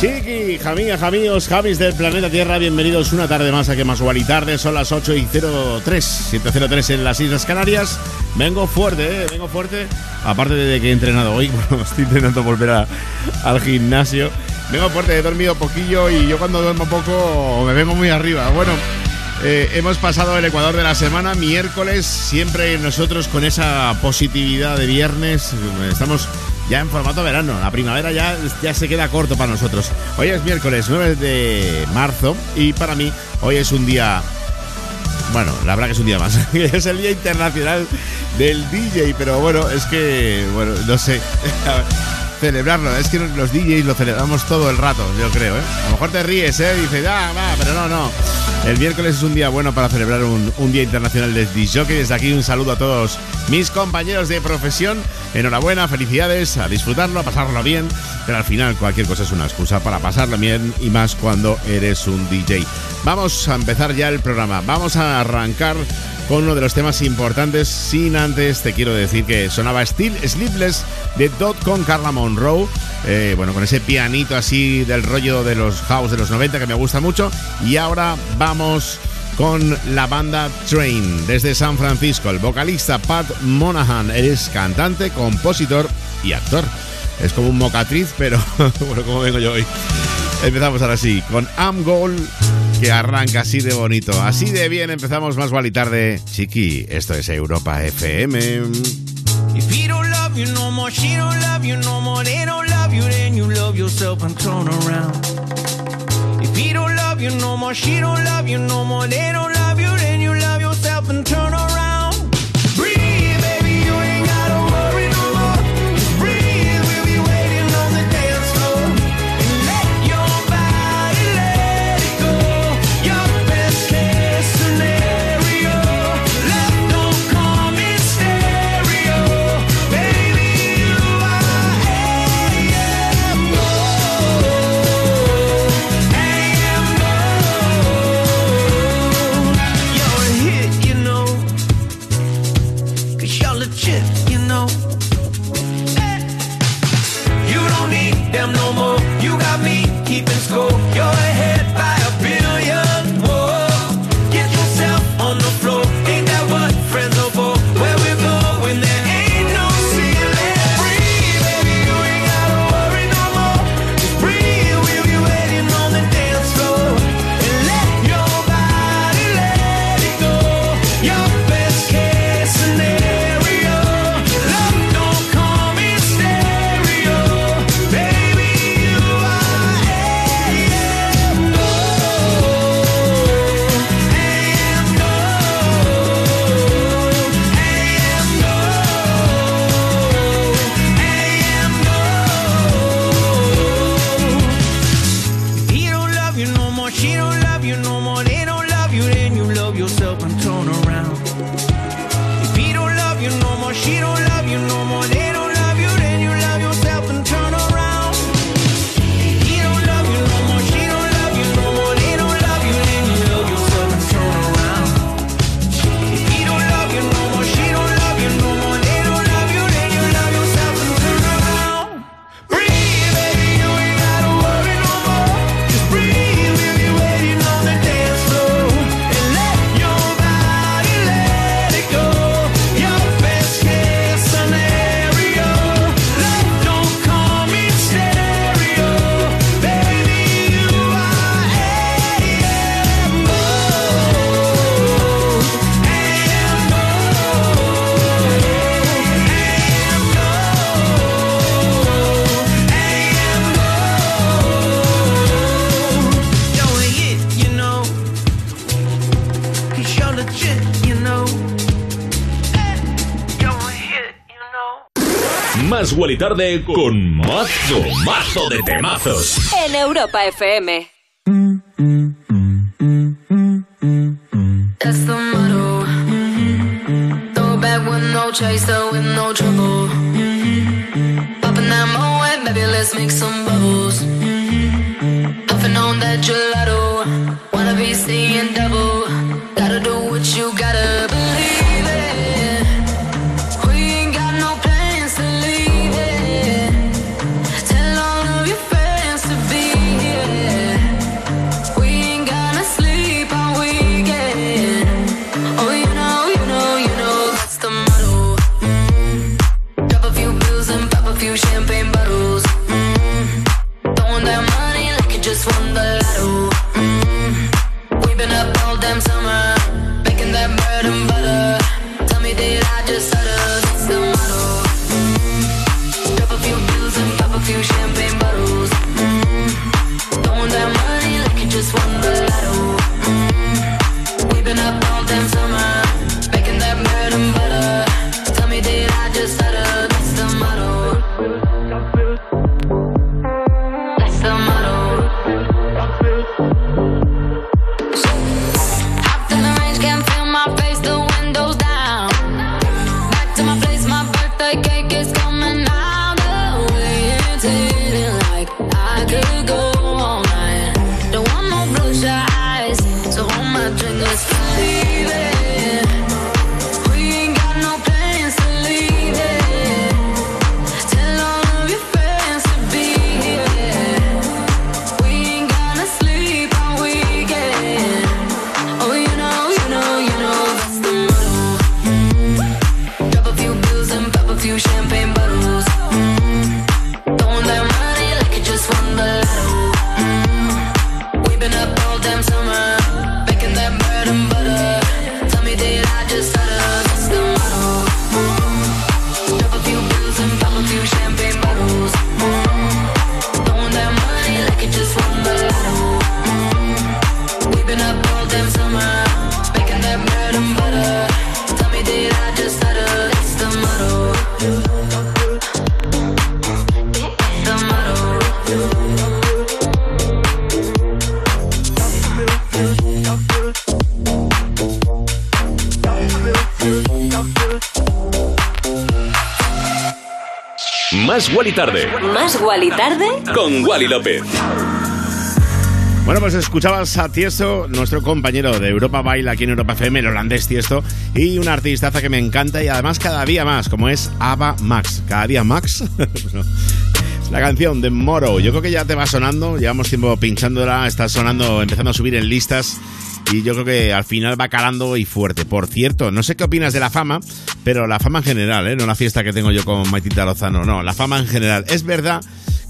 Chiqui, jamía, jamíos, javis del planeta Tierra, bienvenidos una tarde más a que más y tarde, son las 8 y 03, 703 en las Islas Canarias. Vengo fuerte, ¿eh? vengo fuerte. Aparte de que he entrenado hoy, bueno, estoy intentando volver al gimnasio. Vengo fuerte, he dormido poquillo y yo cuando duermo poco me vengo muy arriba. Bueno, eh, hemos pasado el Ecuador de la semana, miércoles, siempre nosotros con esa positividad de viernes. Estamos ya en formato verano. La primavera ya, ya se queda corto para nosotros. Hoy es miércoles 9 de marzo y para mí hoy es un día... Bueno, la verdad que es un día más. es el Día Internacional del DJ, pero bueno, es que, bueno, no sé. celebrarlo. Es que los DJs lo celebramos todo el rato, yo creo, ¿eh? A lo mejor te ríes, ¿eh? Dices, ah, va, pero no, no. El miércoles es un día bueno para celebrar un, Día Internacional del DJ. Desde aquí un saludo a todos mis compañeros de profesión. Enhorabuena, felicidades, a disfrutarlo, a pasarlo bien. Pero al final cualquier cosa es una excusa para pasarlo bien y más cuando eres un DJ. Vamos a empezar ya el programa. Vamos a arrancar con uno de los temas importantes. Sin antes te quiero decir que sonaba Still Sleepless de Dot con Carla Monroe. Eh, bueno, con ese pianito así del rollo de los house de los 90 que me gusta mucho. Y ahora vamos con la banda Train desde San Francisco. El vocalista Pat Monahan es cantante, compositor y actor. Es como un mocatriz, pero bueno, como vengo yo hoy. Empezamos ahora sí con Am Goal que arranca así de bonito. Así de bien empezamos más y tarde. Chiqui, esto es Europa FM. If he don't love you no more, she don't love you more, you, you. If he don't love you no more, she don't love you no more, they don't love you, then you love yourself and turn around. Y tarde con mazo, mazo de temazos. En Europa FM. That's the motto. Throw back with no chaser, with no trouble. Popping Wally Tarde. ¿Más Wally Tarde? Con Wally López. Bueno, pues escuchabas a Tiesto, nuestro compañero de Europa Baila aquí en Europa FM, el holandés Tiesto, y una artistaza que me encanta y además cada día más, como es Ava Max. Cada día Max. La canción de Moro, yo creo que ya te va sonando, llevamos tiempo pinchándola, está sonando, empezando a subir en listas y yo creo que al final va calando y fuerte. Por cierto, no sé qué opinas de la fama, pero la fama en general, ¿eh? no la fiesta que tengo yo con Maitita Lozano, no, la fama en general. Es verdad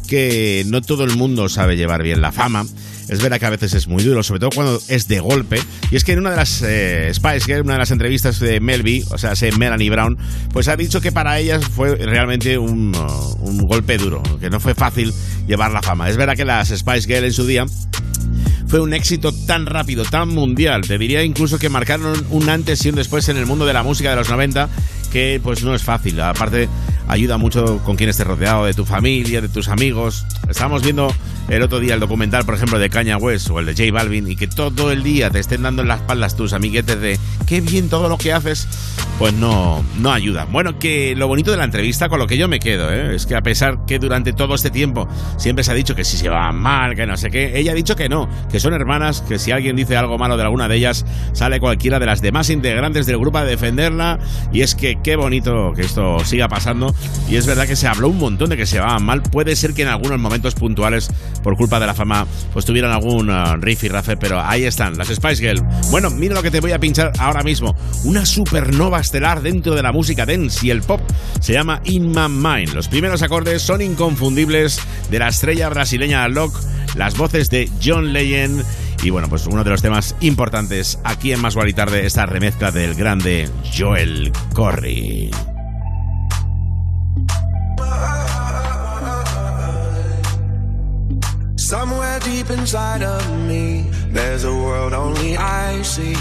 que no todo el mundo sabe llevar bien la fama. Es verdad que a veces es muy duro, sobre todo cuando es de golpe. Y es que en una de las eh, Spice Girls, una de las entrevistas de Melby, o sea, se Melanie Brown, pues ha dicho que para ellas fue realmente un, un golpe duro, que no fue fácil llevar la fama. Es verdad que las Spice Girls en su día fue un éxito tan rápido, tan mundial. Te diría incluso que marcaron un antes y un después en el mundo de la música de los 90 que pues no es fácil. Aparte, ayuda mucho con quien estés rodeado, de tu familia, de tus amigos. Estábamos viendo el otro día el documental, por ejemplo, de Caña West o el de J Balvin y que todo el día te estén dando en las espaldas tus amiguetes de qué bien todo lo que haces, pues no, no ayuda. Bueno, que lo bonito de la entrevista, con lo que yo me quedo, ¿eh? es que a pesar que durante todo este tiempo siempre se ha dicho que si se va mal, que no sé qué, ella ha dicho que no, que son hermanas, que si alguien dice algo malo de alguna de ellas, sale cualquiera de las demás integrantes del grupo a defenderla y es que qué bonito que esto siga pasando y es verdad que se habló un montón de que se va mal, puede ser que en algunos momentos puntuales por culpa de la fama, pues tuvieran algún uh, riff y rafe, pero ahí están, las Spice Girls. Bueno, mira lo que te voy a pinchar ahora mismo. Una supernova estelar dentro de la música dance y el pop. Se llama In My Mind. Los primeros acordes son inconfundibles de la estrella brasileña Locke, las voces de John Legend y bueno, pues uno de los temas importantes aquí en Más y Tarde, esta remezcla del grande Joel Corry. Somewhere deep inside of me, there's a world only I see.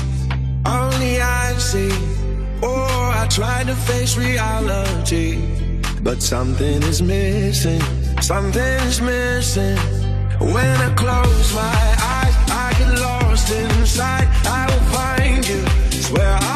Only I see. Oh, I tried to face reality, but something is missing. Something is missing. When I close my eyes, I get lost inside. I will find you. Swear I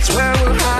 that's where we'll hide.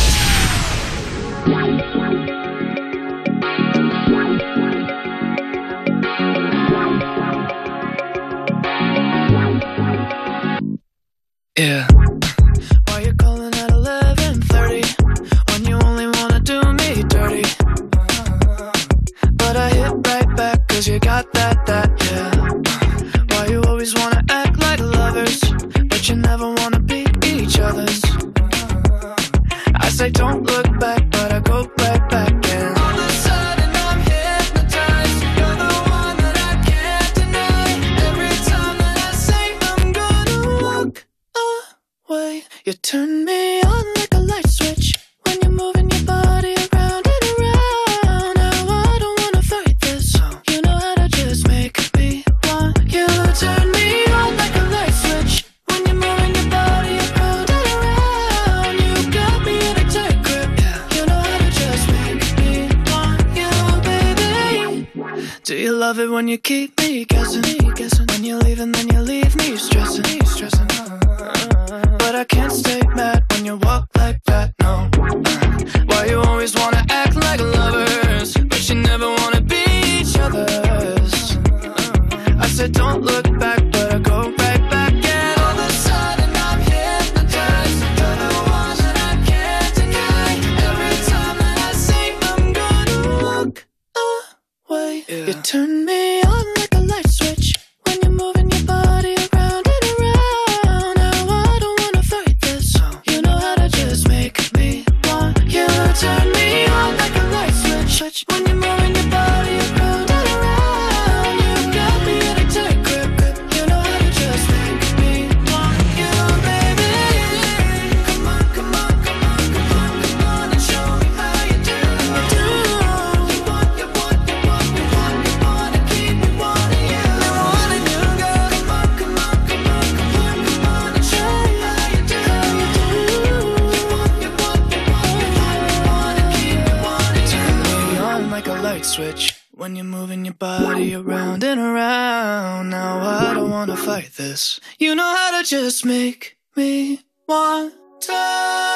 this. You know how to just make me want to.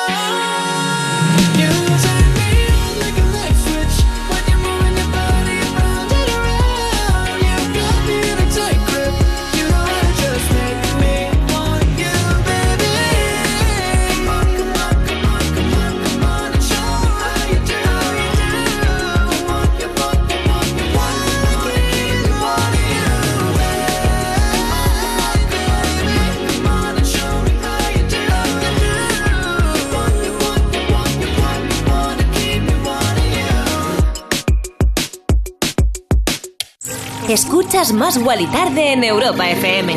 Escuchas Más y Tarde en Europa FM.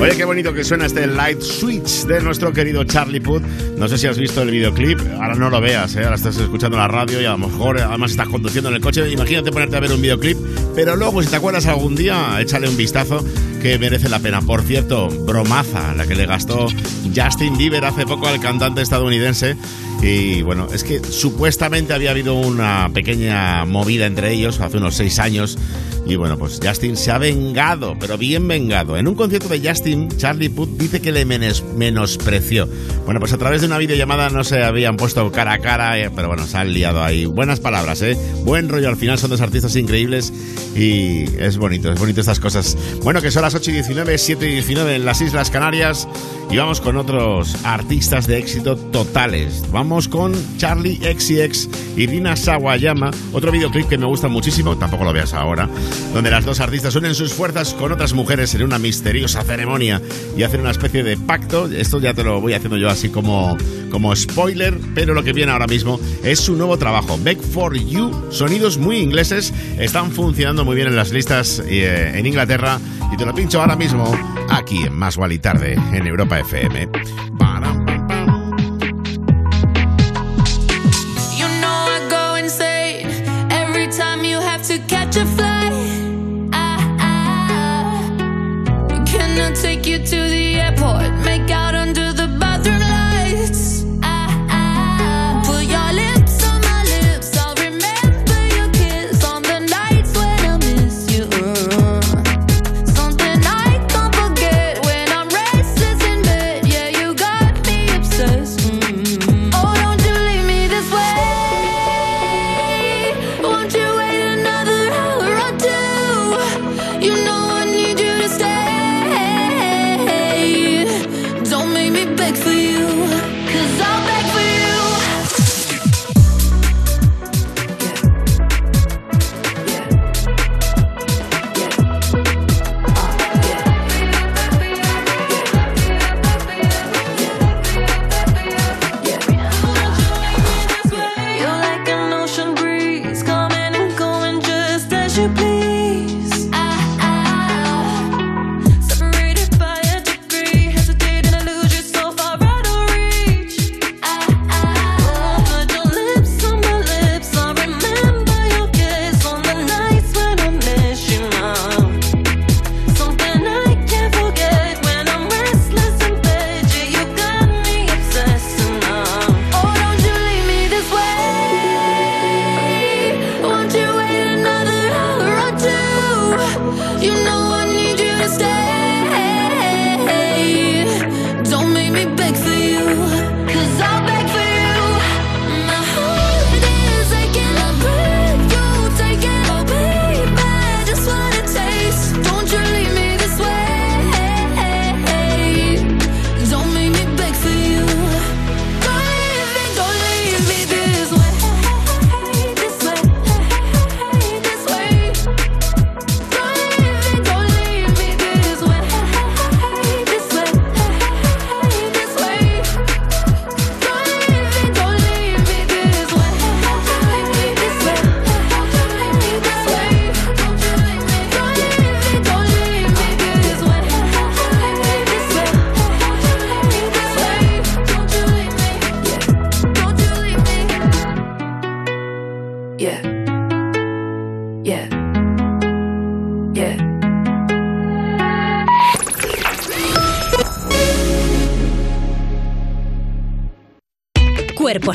Oye, qué bonito que suena este Light Switch de nuestro querido Charlie Puth. No sé si has visto el videoclip, ahora no lo veas, ¿eh? ahora estás escuchando la radio y a lo mejor además estás conduciendo en el coche. Imagínate ponerte a ver un videoclip, pero luego si te acuerdas algún día, échale un vistazo que merece la pena. Por cierto, bromaza la que le gastó Justin Bieber hace poco al cantante estadounidense. Y bueno, es que supuestamente había habido una pequeña movida entre ellos hace unos seis años y bueno, pues Justin se ha vengado, pero bien vengado. En un concierto de Justin, Charlie Puth dice que le menospreció. Bueno, pues a través de una videollamada no se habían puesto cara a cara, eh, pero bueno, se han liado ahí. Buenas palabras, ¿eh? Buen rollo. Al final son dos artistas increíbles y es bonito, es bonito estas cosas. Bueno, que son las 8 y 19, 7 y 19 en las Islas Canarias y vamos con otros artistas de éxito totales. Vamos con Charlie XCX y Rina Sawayama, otro videoclip que me gusta muchísimo, tampoco lo veas ahora donde las dos artistas unen sus fuerzas con otras mujeres en una misteriosa ceremonia y hacen una especie de pacto. Esto ya te lo voy haciendo yo así como, como spoiler, pero lo que viene ahora mismo es su nuevo trabajo, Back for You. Sonidos muy ingleses, están funcionando muy bien en las listas eh, en Inglaterra y te lo pincho ahora mismo aquí en Más y Tarde en Europa FM.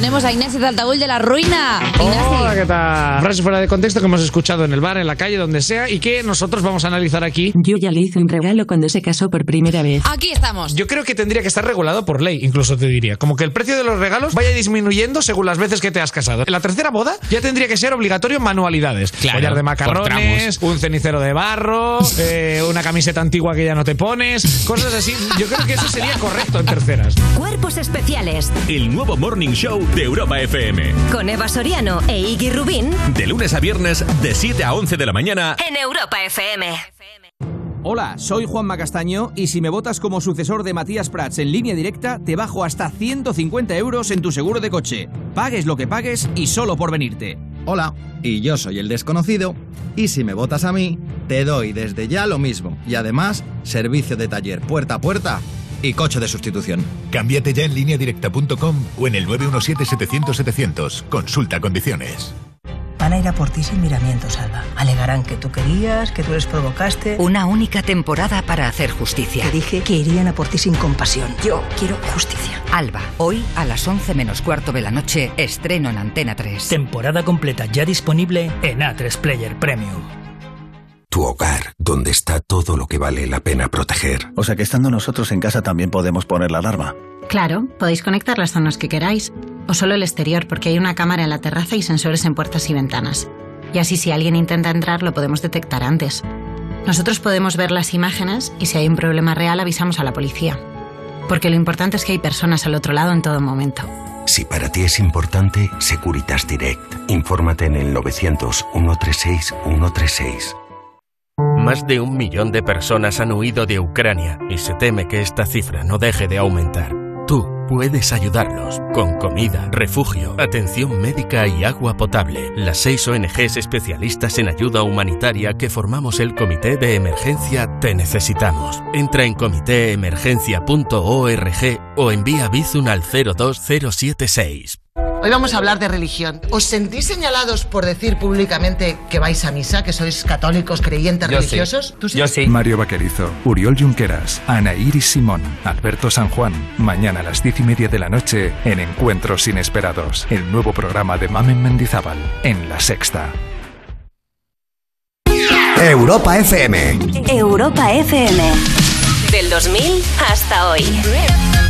Tenemos a Inés Zaltaúl de la Ruina. Hola, ¿qué tal? Frase fuera de contexto que hemos escuchado en el bar, en la calle, donde sea, y que nosotros vamos a analizar aquí. Yo ya le hice un regalo cuando se casó por primera vez. Aquí estamos. Yo creo que tendría que estar regulado por ley, incluso te diría. Como que el precio de los regalos vaya disminuyendo según las veces que te has casado. En la tercera boda ya tendría que ser obligatorio manualidades. Claro, de macarrones, un cenicero de barro, eh, una camiseta antigua que ya no te pones, cosas así. Yo creo que eso sería correcto en terceras. Cuerpos especiales. El nuevo Morning Show de Europa FM. Con Eva Soriano e Iggy Rubín. De lunes a viernes, de 7 a 11 de la mañana. En Europa FM. Hola, soy Juan Macastaño y si me votas como sucesor de Matías Prats en línea directa, te bajo hasta 150 euros en tu seguro de coche. Pagues lo que pagues y solo por venirte. Hola, y yo soy el desconocido, y si me votas a mí, te doy desde ya lo mismo, y además, servicio de taller puerta a puerta y coche de sustitución. Cámbiate ya en lineadirecta.com o en el 917-700-700. Consulta condiciones. Van a ir a por ti sin miramientos, Alba. Alegarán que tú querías, que tú les provocaste. Una única temporada para hacer justicia. Te dije que irían a por ti sin compasión. Yo quiero justicia. Alba, hoy a las 11 menos cuarto de la noche, estreno en Antena 3. Temporada completa ya disponible en A3 Player Premium. Tu hogar, donde está todo lo que vale la pena proteger. O sea que estando nosotros en casa también podemos poner la alarma. Claro, podéis conectar las zonas que queráis, o solo el exterior, porque hay una cámara en la terraza y sensores en puertas y ventanas. Y así si alguien intenta entrar lo podemos detectar antes. Nosotros podemos ver las imágenes y si hay un problema real avisamos a la policía. Porque lo importante es que hay personas al otro lado en todo momento. Si para ti es importante, Securitas Direct. Infórmate en el 900 136 136. Más de un millón de personas han huido de Ucrania y se teme que esta cifra no deje de aumentar. Tú puedes ayudarlos con comida, refugio, atención médica y agua potable. Las seis ONGs especialistas en ayuda humanitaria que formamos el Comité de Emergencia Te Necesitamos. Entra en comitéemergencia.org o envía Bizun al 02076. Hoy vamos a hablar de religión. ¿Os sentís señalados por decir públicamente que vais a misa, que sois católicos, creyentes, Yo religiosos? Sí. ¿Tú sí? Yo sí. Mario Vaquerizo, Uriol Junqueras, Ana Iris Simón, Alberto San Juan. Mañana a las diez y media de la noche en Encuentros Inesperados, el nuevo programa de Mamen Mendizábal en La Sexta. Europa FM. Europa FM. Del 2000 hasta hoy.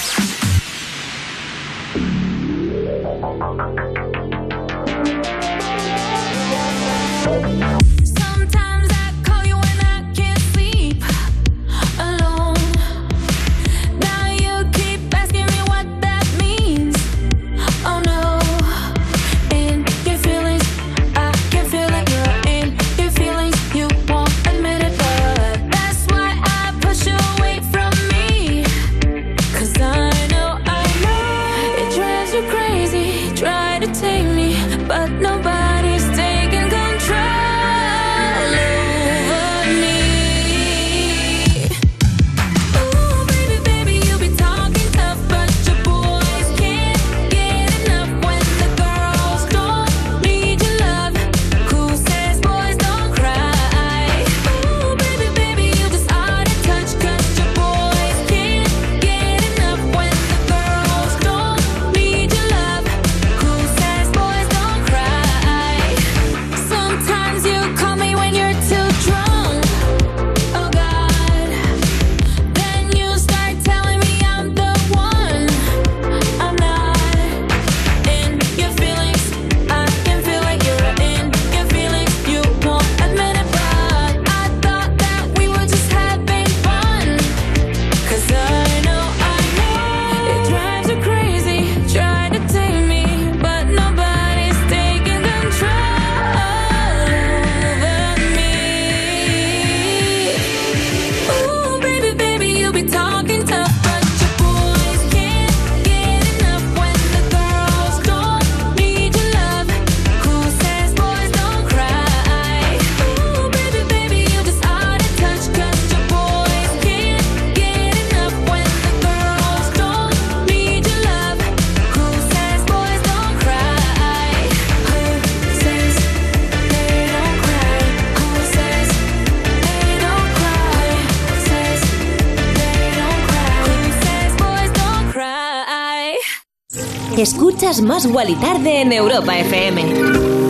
Escuchas Más y Tarde en Europa FM.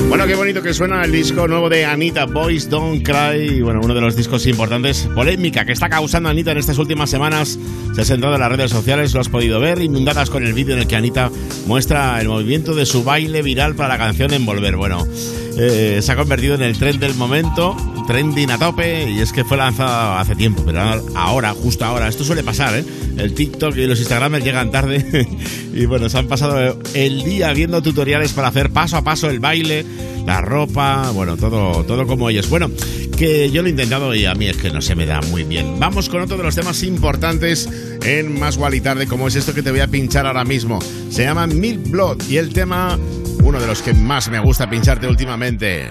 Bueno, qué bonito que suena el disco nuevo de Anita, Boys Don't Cry. Bueno, uno de los discos importantes, polémica que está causando Anita en estas últimas semanas. Se ha sentado en las redes sociales, lo has podido ver, inundadas con el vídeo en el que Anita muestra el movimiento de su baile viral para la canción Envolver. Bueno, eh, se ha convertido en el tren del momento, trending a tope, y es que fue lanzado hace tiempo, pero ahora, justo ahora, esto suele pasar, ¿eh? El TikTok y los Instagrams llegan tarde y bueno, se han pasado el día viendo tutoriales para hacer paso a paso el baile, la ropa, bueno, todo, todo como ellos. Bueno, que yo lo he intentado y a mí es que no se me da muy bien. Vamos con otro de los temas importantes en Más y Tarde, como es esto que te voy a pinchar ahora mismo. Se llama Milk Blood y el tema uno de los que más me gusta pincharte últimamente.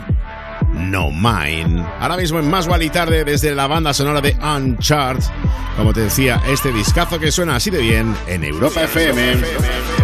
No Mine. Ahora mismo en Más y Tarde desde la banda sonora de Uncharted. Como te decía, este discazo que suena así de bien en Europa FM.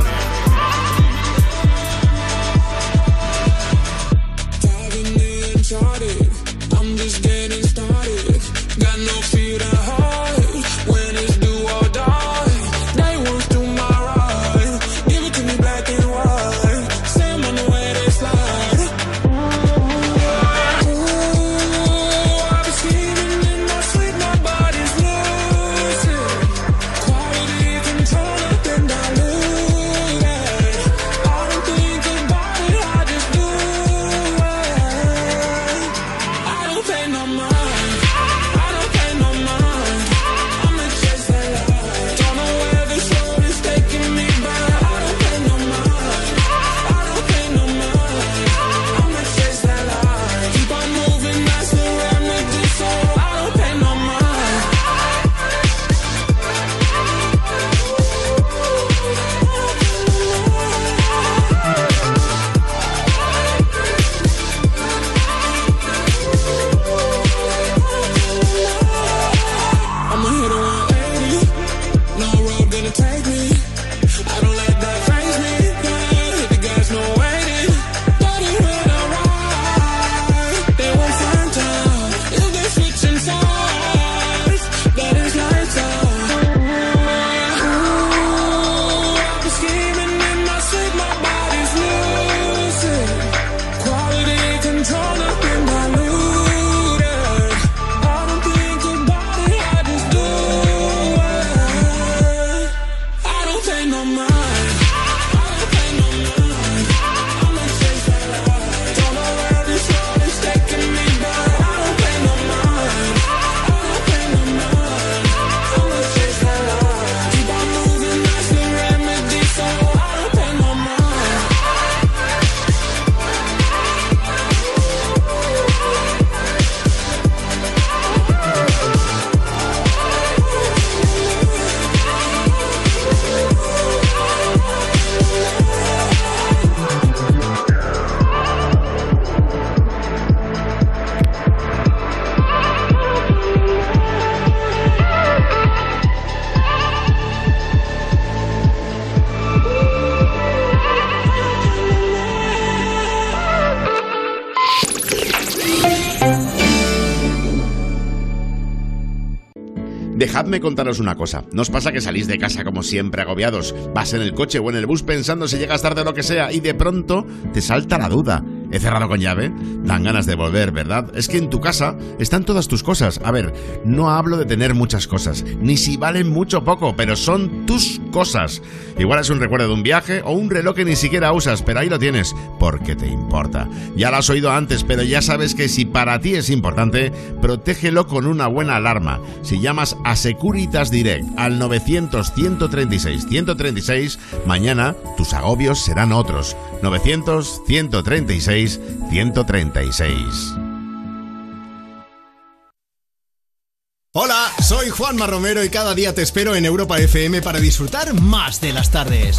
Dejadme contaros una cosa. ¿No os pasa que salís de casa como siempre agobiados? Vas en el coche o en el bus pensando si llegas tarde o lo que sea y de pronto te salta la duda. ¿He cerrado con llave? Dan ganas de volver, ¿verdad? Es que en tu casa están todas tus cosas. A ver, no hablo de tener muchas cosas, ni si valen mucho o poco, pero son tus cosas. Igual es un recuerdo de un viaje o un reloj que ni siquiera usas, pero ahí lo tienes, porque te importa. Ya lo has oído antes, pero ya sabes que si para ti es importante, protégelo con una buena alarma. Si llamas a Securitas Direct al 900 136 136, mañana tus agobios serán otros. 900 136 136. Hola, soy Juanma Romero y cada día te espero en Europa FM para disfrutar más de las tardes.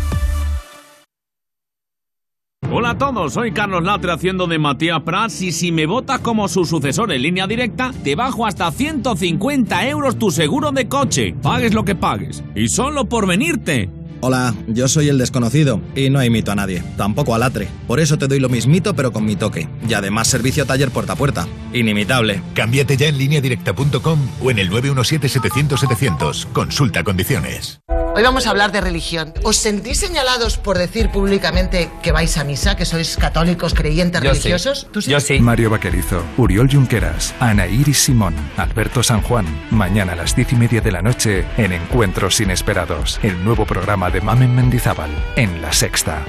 Hola a todos, soy Carlos Latre haciendo de Matías Prats y si me votas como su sucesor en línea directa, te bajo hasta 150 euros tu seguro de coche. Pagues lo que pagues. Y solo por venirte. Hola, yo soy el desconocido y no imito a nadie, tampoco a Latre. Por eso te doy lo mismito pero con mi toque. Y además servicio taller puerta a puerta. Inimitable. Cámbiate ya en lineadirecta.com o en el 917-700-700. Consulta condiciones. Hoy vamos a hablar de religión. ¿Os sentís señalados por decir públicamente que vais a misa, que sois católicos creyentes religiosos? ¿Tú sí? Yo sí. Mario Vaquerizo, Uriol Junqueras, Ana Iris Simón, Alberto San Juan. Mañana a las diez y media de la noche en Encuentros Inesperados, el nuevo programa de Mamen Mendizábal en La Sexta.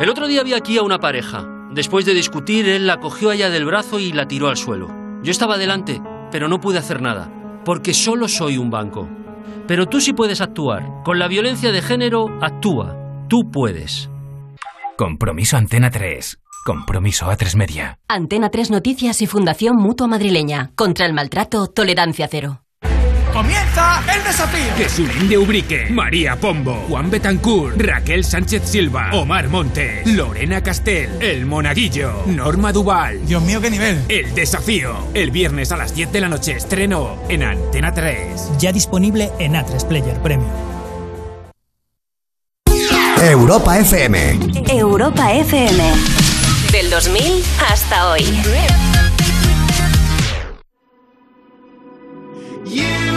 El otro día vi aquí a una pareja. Después de discutir, él la cogió allá del brazo y la tiró al suelo. Yo estaba delante, pero no pude hacer nada, porque solo soy un banco. Pero tú sí puedes actuar. Con la violencia de género, actúa. Tú puedes. Compromiso Antena 3. Compromiso A3 Media. Antena 3 Noticias y Fundación Mutua Madrileña. Contra el maltrato, tolerancia cero. ¡Comienza el desafío! Jesulín de Ubrique, María Pombo, Juan Betancourt, Raquel Sánchez Silva, Omar Montes, Lorena Castel, El Monaguillo, Norma Duval. Dios mío, qué nivel. El desafío. El viernes a las 10 de la noche estreno en Antena 3. Ya disponible en A3 Player Premium. Europa FM. Europa FM. Del 2000 hasta hoy. In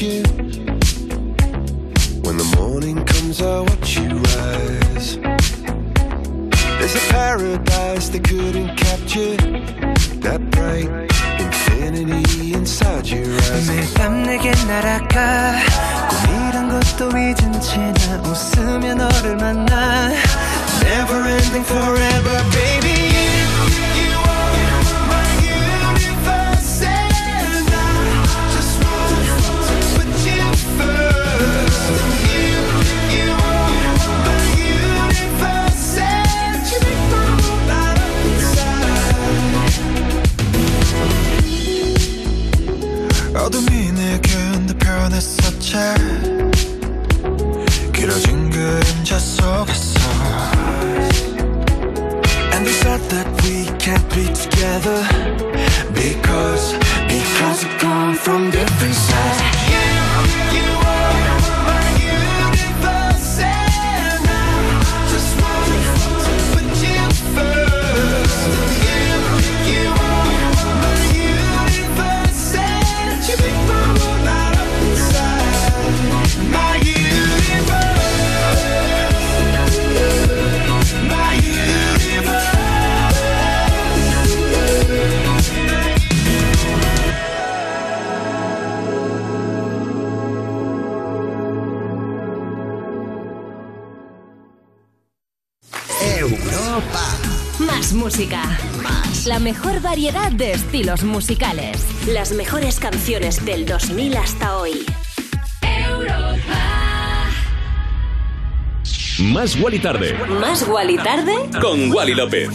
you. When the morning comes, I watch you rise. There's a paradise they couldn't capture. That bright infinity inside your eyes. 매일 밤 내게 날아가 꿈이란 것도 잊은 채 나 웃으며 너를 만나 Never ending forever baby 변했었지 길어진 그림자 속에서 And they said that we can't be together Because, because we come from different sides Más música. Más. La mejor variedad de estilos musicales. Las mejores canciones del 2000 hasta hoy. Más Wally Tarde. Más Wally tarde. Con Wally López.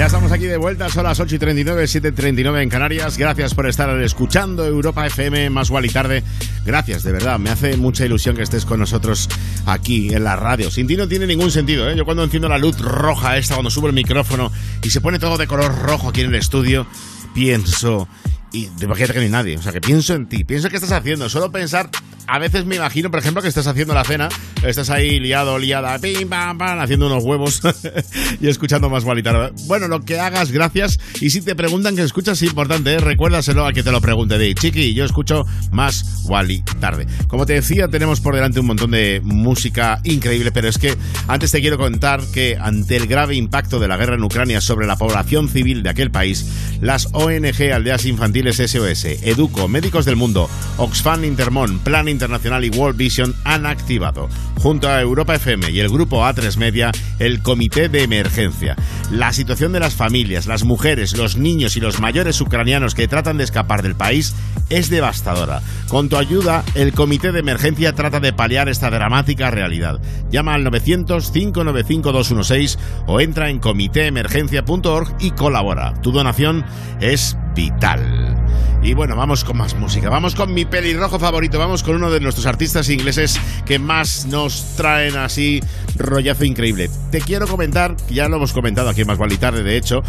Ya estamos aquí de vuelta, son las 8 y 39, 7 y 39 en Canarias. Gracias por estar escuchando Europa FM más igual y tarde. Gracias, de verdad. Me hace mucha ilusión que estés con nosotros aquí en la radio. Sin ti no tiene ningún sentido, ¿eh? Yo cuando enciendo la luz roja esta, cuando subo el micrófono y se pone todo de color rojo aquí en el estudio, pienso. Y imagínate que no hay nadie. O sea, que pienso en ti. Pienso qué estás haciendo. Solo pensar. A veces me imagino, por ejemplo, que estás haciendo la cena. Estás ahí liado, liada, pim, pam, pam, haciendo unos huevos y escuchando más gualitar. Bueno, lo que hagas, gracias. Y si te preguntan que escuchas, es importante, ¿eh? recuérdaselo a que te lo pregunte. De chiqui, yo escucho más Wally tarde. Como te decía, tenemos por delante un montón de música increíble, pero es que antes te quiero contar que ante el grave impacto de la guerra en Ucrania sobre la población civil de aquel país, las ONG Aldeas Infantiles SOS, Educo, Médicos del Mundo, Oxfam Intermón, Plan Internacional y World Vision han activado, junto a Europa FM y el grupo A3 Media, el Comité de Emergencia. La situación de las familias, las mujeres, los niños y los mayores ucranianos que tratan de escapar del país es devastadora. Con tu ayuda, el Comité de Emergencia trata de paliar esta dramática realidad. Llama al 900-595-216 o entra en comitéemergencia.org y colabora. Tu donación es vital. Y bueno, vamos con más música. Vamos con mi pelirrojo favorito. Vamos con uno de nuestros artistas ingleses que más nos traen así rollazo increíble. Te quiero comentar, ya lo hemos comentado aquí en Más y Tarde, de hecho,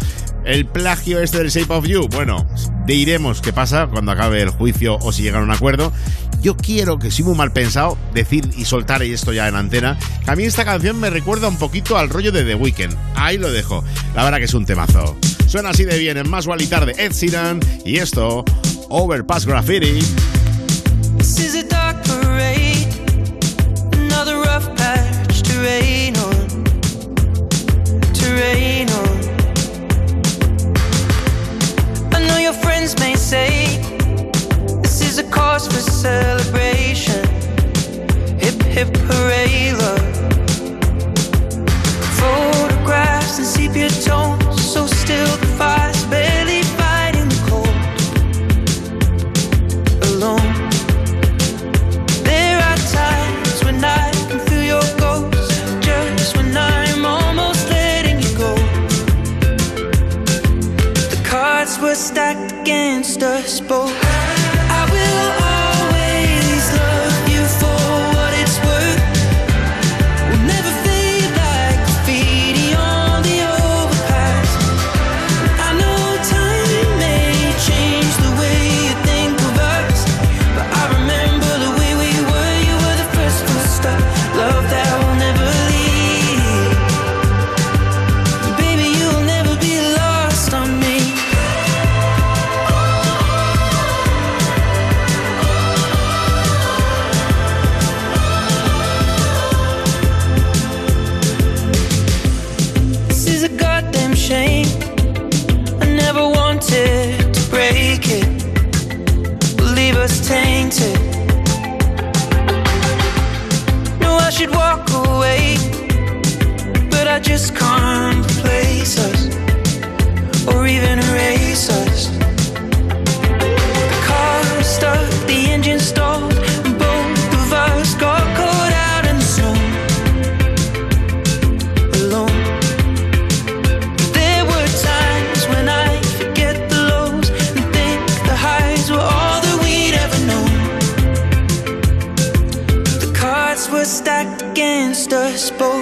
el plagio este del Shape of You. Bueno, diremos qué pasa cuando acabe el juicio o si llegan a un acuerdo. Yo quiero que, si muy mal pensado, decir y soltar esto ya en antena, que a mí esta canción me recuerda un poquito al rollo de The Weeknd. Ahí lo dejo. La verdad que es un temazo. Suena así de bien en Más y Tarde Ed Sheeran y esto, Overpass Graffiti. This is a dark parade, another rough patch to rain on, to rain on. I know your friends may say this is a cause for celebration. Hip hip hooray, love. Photographs and sepia tones, were stacked against us both. Us both.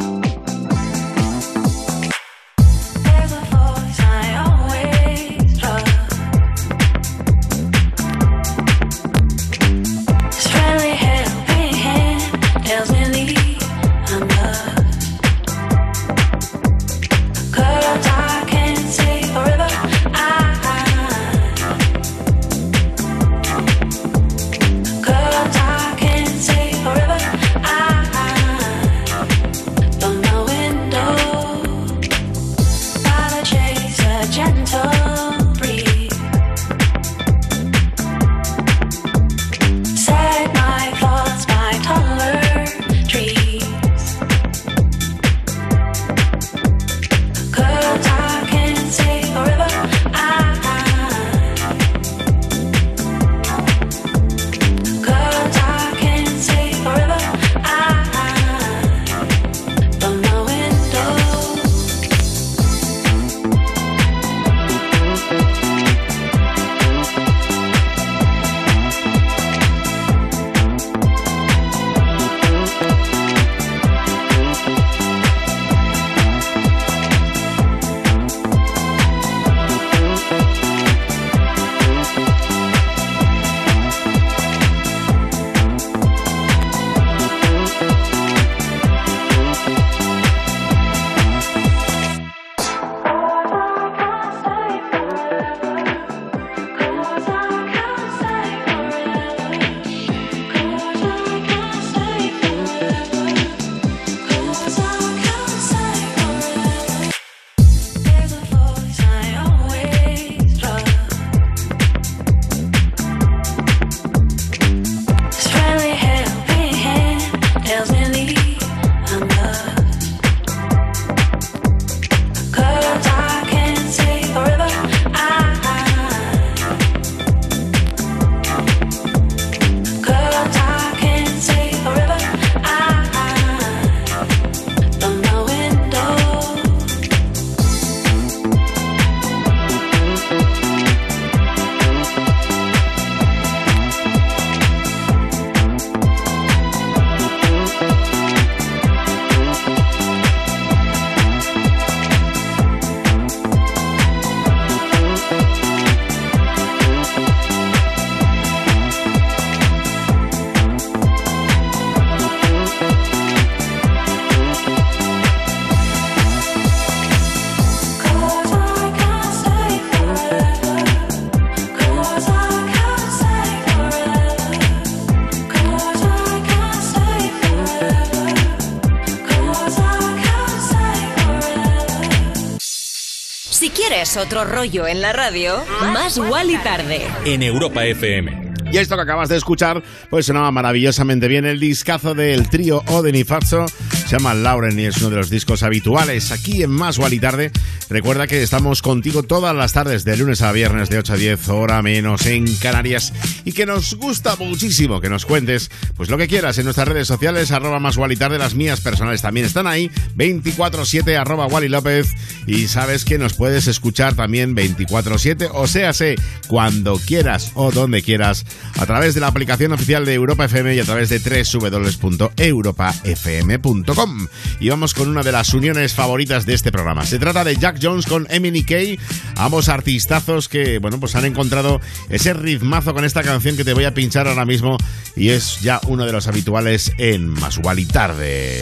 Quieres otro rollo en la radio, más y tarde. En Europa FM. Y esto que acabas de escuchar, pues sonaba maravillosamente bien el discazo del trío Oden y Farso. Se llama Lauren y es uno de los discos habituales aquí en Más y Tarde. Recuerda que estamos contigo todas las tardes, de lunes a viernes, de 8 a 10, hora menos en Canarias. Y que nos gusta muchísimo que nos cuentes, pues lo que quieras en nuestras redes sociales, arroba Más y Tarde. Las mías personales también están ahí, 24-7, arroba Wally López. Y sabes que nos puedes escuchar también 24-7, o sea, sé, cuando quieras o donde quieras a través de la aplicación oficial de Europa FM y a través de www.europafm.com. Y vamos con una de las uniones favoritas de este programa. Se trata de Jack Jones con Kay, ambos artistazos que, bueno, pues han encontrado ese ritmazo con esta canción que te voy a pinchar ahora mismo y es ya uno de los habituales en Masual y Tarde.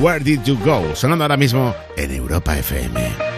Where Did You Go? Sonando ahora mismo en Europa FM.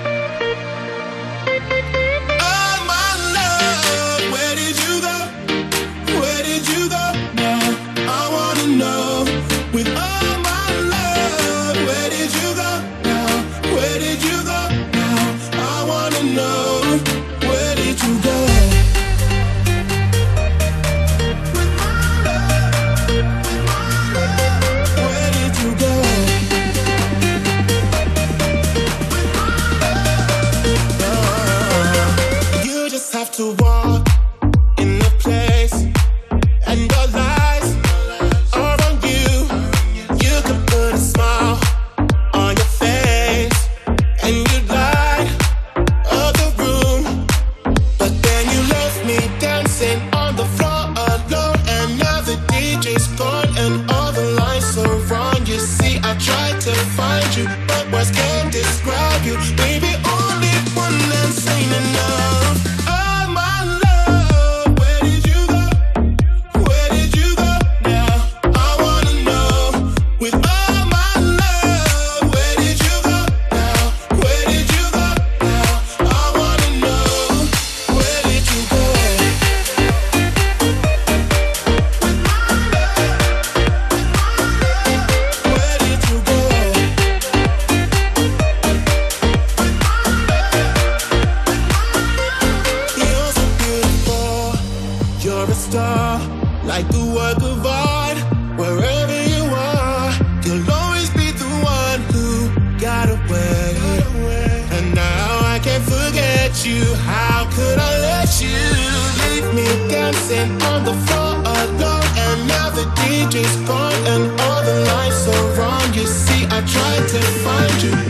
you, how could I let you leave me dancing on the floor alone? And now the DJ's gone and all the lights are wrong. You see, I tried to find you.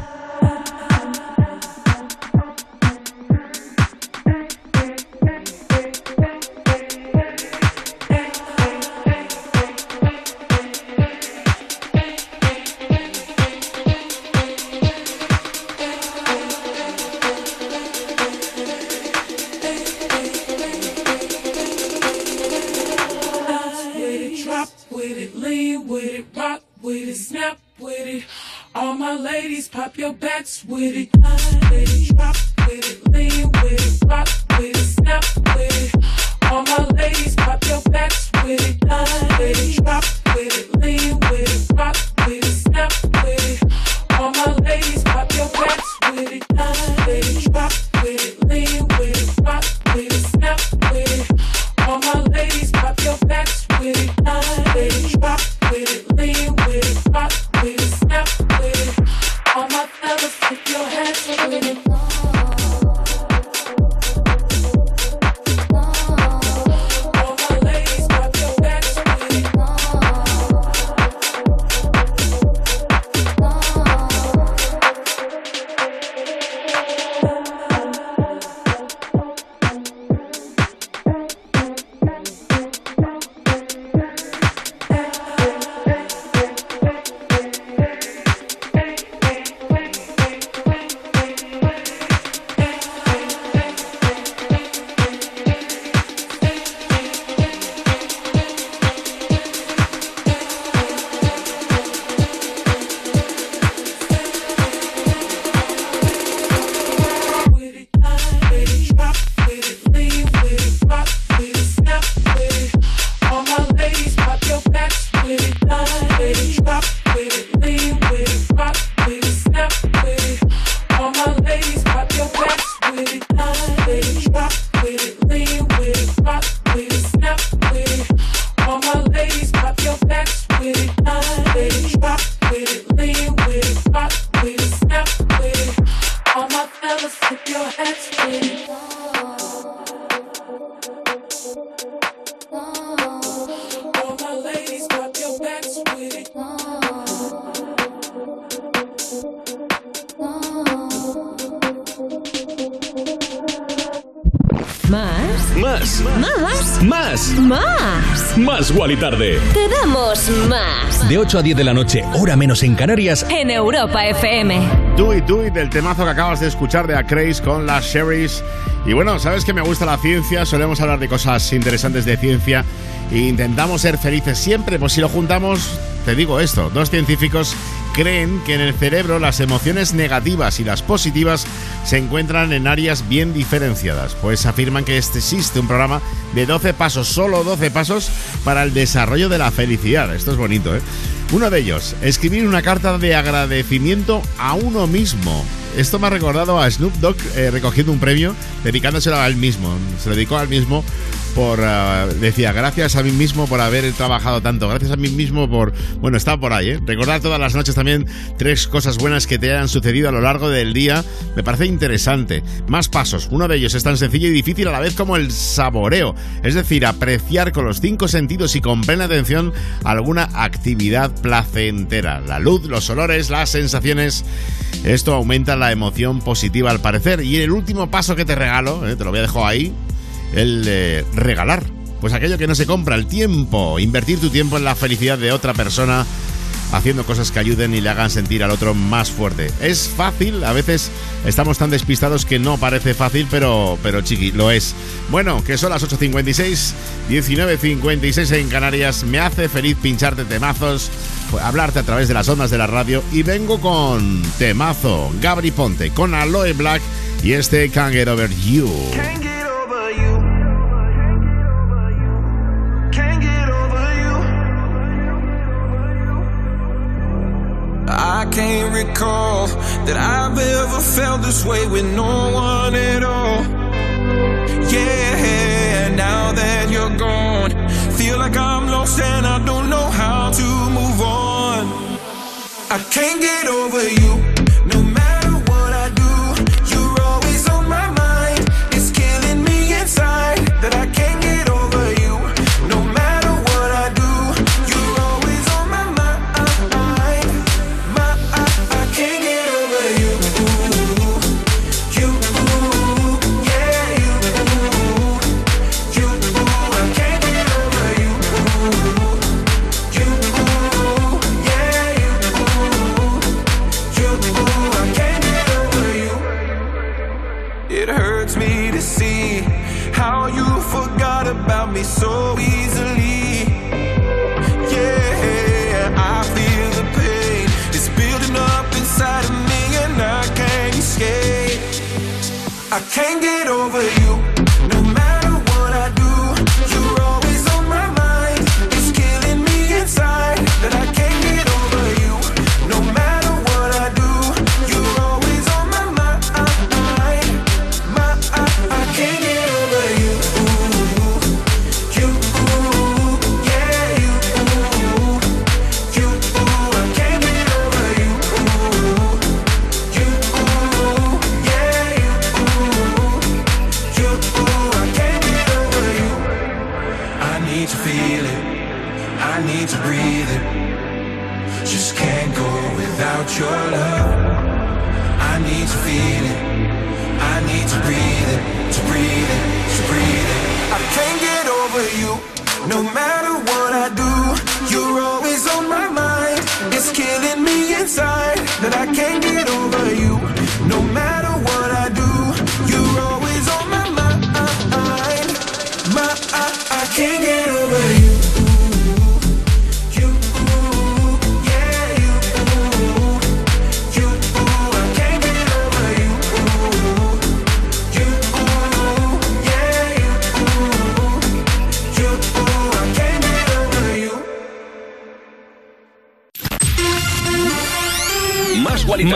Wally Tarde. Te damos más. De 8 a 10 de la noche, hora menos en Canarias. En Europa FM. Do It, Do It, del temazo que acabas de escuchar de Acraze con las Sherry's. Y bueno, sabes que me gusta la ciencia, solemos hablar de cosas interesantes de ciencia e intentamos ser felices siempre. Pues si lo juntamos, te digo esto, dos científicos creen que en el cerebro las emociones negativas y las positivas se encuentran en áreas bien diferenciadas, pues afirman que este existe un programa de 12 pasos, solo 12 pasos para el desarrollo de la felicidad. Esto es bonito, ¿eh? Uno de ellos, escribir una carta de agradecimiento a uno mismo. Esto me ha recordado a Snoop Dogg eh, recogiendo un premio, dedicándoselo a él mismo. Se lo dedicó a él mismo por uh, decía gracias a mí mismo por haber trabajado tanto. Gracias a mí mismo por bueno está por ahí ¿eh? recordar todas las noches también tres cosas buenas que te hayan sucedido a lo largo del día me parece interesante. Más pasos. Uno de ellos es tan sencillo y difícil a la vez como el saboreo. Es decir apreciar con los cinco sentidos y con plena atención alguna actividad placentera. La luz los olores las sensaciones esto aumenta la emoción positiva al parecer y el último paso que te regalo ¿eh? te lo voy a dejar ahí el regalar. Pues aquello que no se compra, el tiempo. Invertir tu tiempo en la felicidad de otra persona haciendo cosas que ayuden y le hagan sentir al otro más fuerte. Es fácil, a veces estamos tan despistados que no parece fácil, pero, pero chiqui, lo es. Bueno, que son las 8.56, 19.56 en Canarias. Me hace feliz pincharte temazos, hablarte a través de las ondas de la radio y vengo con temazo, Gabri Ponte, con Aloe Black y este Can't Get Over You. I can't recall that I've ever felt this way with no one at all. Yeah, and now that you're gone, feel like I'm lost and I don't know how to move on. I can't get over you. Can't get over you need to breathe it. Just can't go without your love. I need to feel it. I need to breathe it, to breathe it, to breathe it. I can't get over you. No matter what I do, you're always on my mind. It's killing me inside that I can't get over you.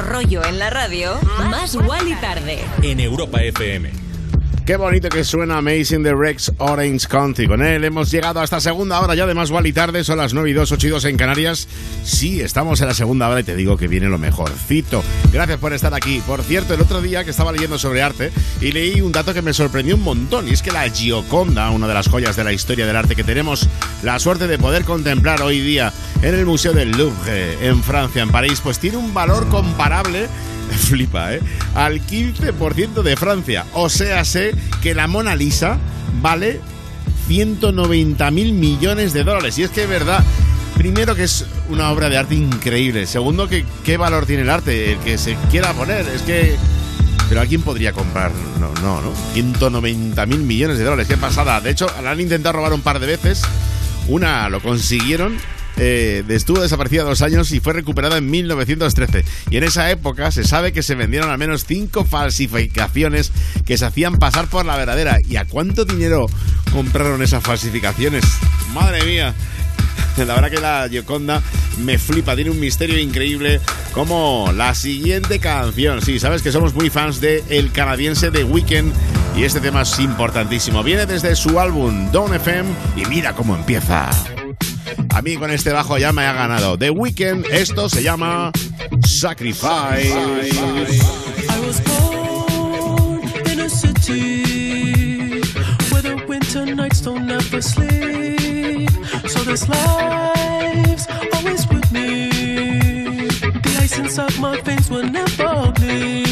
Rollo en la radio, más Wally tarde. En Europa FM. Qué bonito que suena Amazing de Rex Orange County. Con él hemos llegado a esta segunda hora ya de Más Wally Tarde. Son las 9 y 2, 8 y 2 en Canarias. Sí, estamos en la segunda hora y te digo que viene lo mejorcito. Gracias por estar aquí. Por cierto, el otro día que estaba leyendo sobre arte y leí un dato que me sorprendió un montón. Y es que la Gioconda, una de las joyas de la historia del arte que tenemos la suerte de poder contemplar hoy día en el Museo del Louvre en Francia, en París, pues tiene un valor comparable flipa, ¿eh? Al 15% de Francia. O sea, sé que la Mona Lisa vale 190 mil millones de dólares. Y es que es verdad. Primero que es una obra de arte increíble. Segundo que qué valor tiene el arte, el que se quiera poner. Es que... Pero ¿a quién podría comprar? No, no, ¿no? 190 mil millones de dólares. Qué pasada. De hecho, la han intentado robar un par de veces. Una lo consiguieron eh, estuvo desaparecida dos años y fue recuperada en 1913. Y en esa época se sabe que se vendieron al menos cinco falsificaciones que se hacían pasar por la verdadera. ¿Y a cuánto dinero compraron esas falsificaciones? Madre mía. La verdad que la Gioconda me flipa, tiene un misterio increíble como la siguiente canción. Sí, sabes que somos muy fans de el canadiense The Weeknd y este tema es importantísimo. Viene desde su álbum Don FM y mira cómo empieza. A mí con este bajo ya me ha ganado. The Weeknd, esto se llama Sacrifice. I was born in a city where the winter nights don't ever sleep. So this life's always with me. The ice inside my veins will never bleed.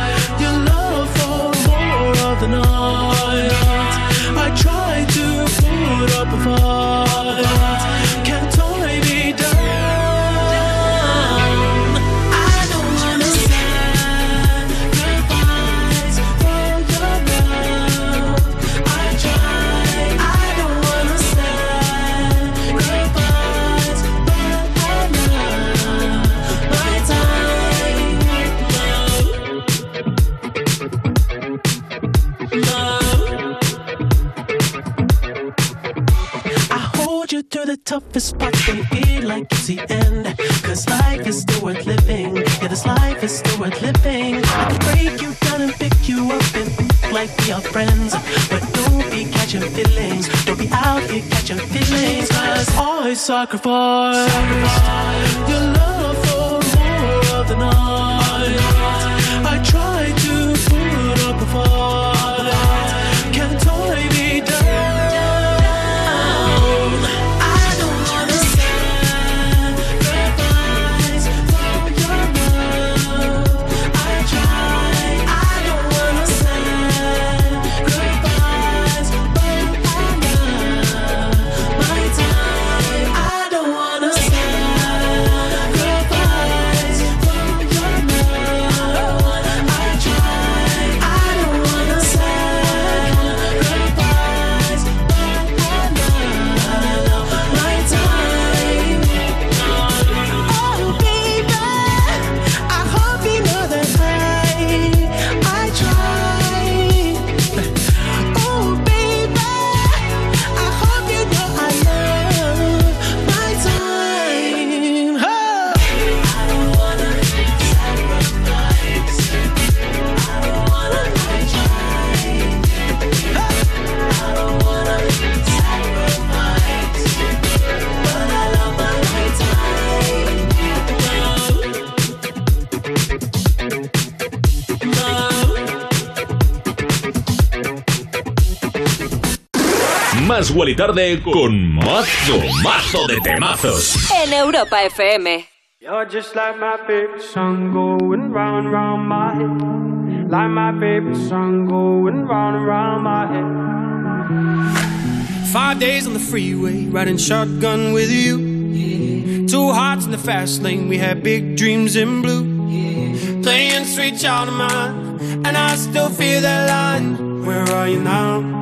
through the toughest parts you feel like it's the end. Cause life is still worth living. Yeah, this life is still worth living. I can break you down and pick you up and like we are friends. But don't be catching feelings. Don't be out here catching feelings. Cause I sacrifice your love for more of the night. I try to put up a fight. Más Wally Tarde con mazo, mazo de temazos. En Europa FM. You're just like my favorite song going round and round my head. Like my favorite song going round and round my head. Five days on the freeway, riding shotgun with you. Two hearts in the fast lane, we had big dreams in blue. Playing sweet child of mine, and I still feel that line. Where are you now?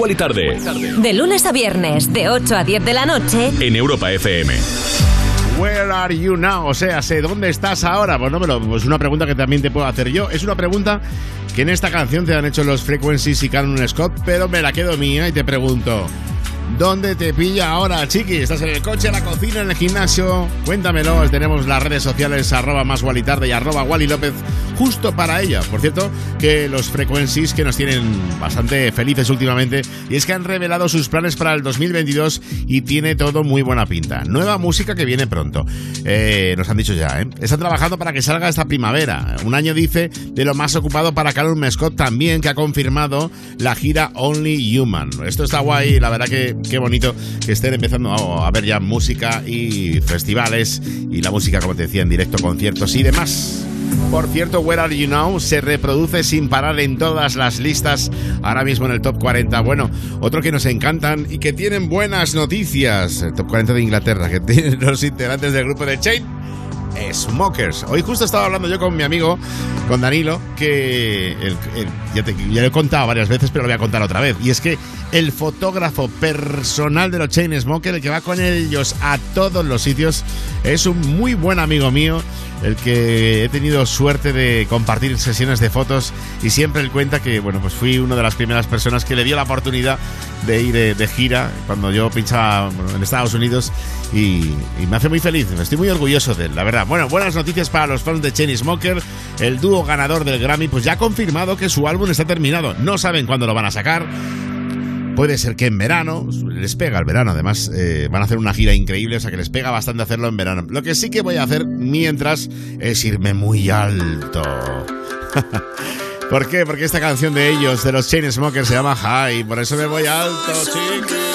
Más Wally Tarde De lunes a viernes, de 8 a 10 de la noche. en Europa FM. Where are you now? O sea, sé dónde estás ahora. Pues no me lo, pues una pregunta que también te puedo hacer yo. Es una pregunta que en esta canción te han hecho los Frequencies y Canon Scott, pero me la quedo mía y te pregunto. ¿Dónde te pilla ahora, chiqui? ¿Estás en el coche, en la cocina, en el gimnasio? Cuéntamelo. Tenemos las redes sociales arroba más Wally tarde y arroba Wally López justo para ella. Por cierto, que los Frequencies que nos tienen bastante felices últimamente y es que han revelado sus planes para el 2022 y tiene todo muy buena pinta. Nueva música que viene pronto. Eh, nos han dicho ya, ¿eh? Están trabajando para que salga esta primavera. Un año dice de lo más ocupado para Callum Scott también que ha confirmado la gira Only Human. Esto está guay, la verdad que qué bonito que estén empezando a ver ya música y festivales y la música, como te decía, en directo, conciertos y demás. Por cierto, Where Are You Now se reproduce sin parar en todas las listas, ahora mismo en el top 40. Bueno, otro que nos encantan y que tienen buenas noticias, el top 40 de Inglaterra, que tienen los integrantes del grupo de Chain. Smokers. Hoy justo estaba hablando yo con mi amigo, con Danilo, que ya, te- ya lo he contado varias veces, pero lo voy a contar otra vez. Y es que el fotógrafo personal de los Chain Smokers, el que va con ellos a todos los sitios, es un muy buen amigo mío, el que he tenido suerte de compartir sesiones de fotos y siempre él cuenta que, bueno, pues fui una de las primeras personas que le dio la oportunidad de ir de, gira cuando yo pinchaba bueno, en Estados Unidos y, y me hace muy feliz, estoy muy orgulloso de él, la verdad. Bueno, buenas noticias para los fans de Chain Smoker, el dúo ganador del Grammy, pues ya ha confirmado que su álbum está terminado, no saben cuándo lo van a sacar. Puede ser que en verano, les pega el verano, además eh, van a hacer una gira increíble, o sea que les pega bastante hacerlo en verano. Lo que sí que voy a hacer mientras es irme muy alto. ¿Por qué? Porque esta canción de ellos, de los Chainsmokers, se llama High, por eso me voy alto, chiqui.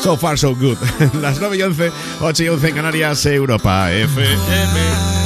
So far, so good. Las 9 y 11, 8 y 11 en Canarias, Europa, FM.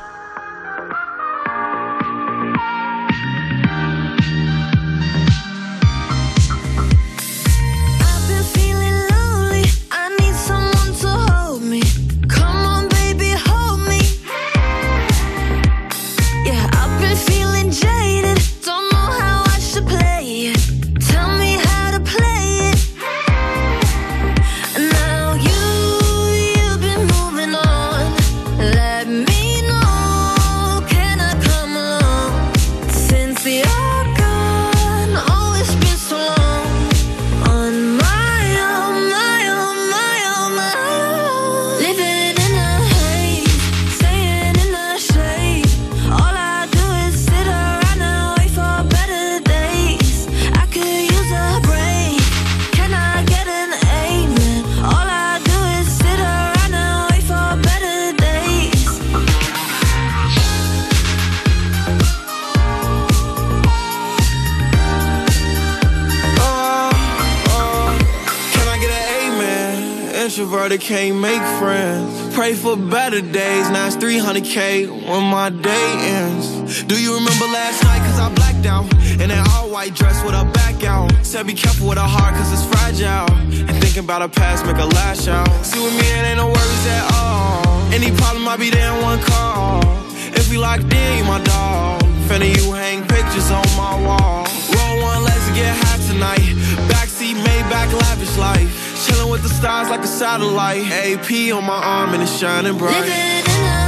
300k when my day ends. Do you remember last night? Cause I blacked out. In that all white dress with a back out. Said be careful with her heart cause it's fragile. And thinking about her past make her lash out. See with me, it ain't no worries at all. Any problem, I'll be there in one call. If we locked in, you my dog. Finna you hang pictures on my wall. Roll one, let's get high tonight. Backseat, Maybach, lavish life. Chilling with the stars like a satellite. AP on my arm and it's shining bright.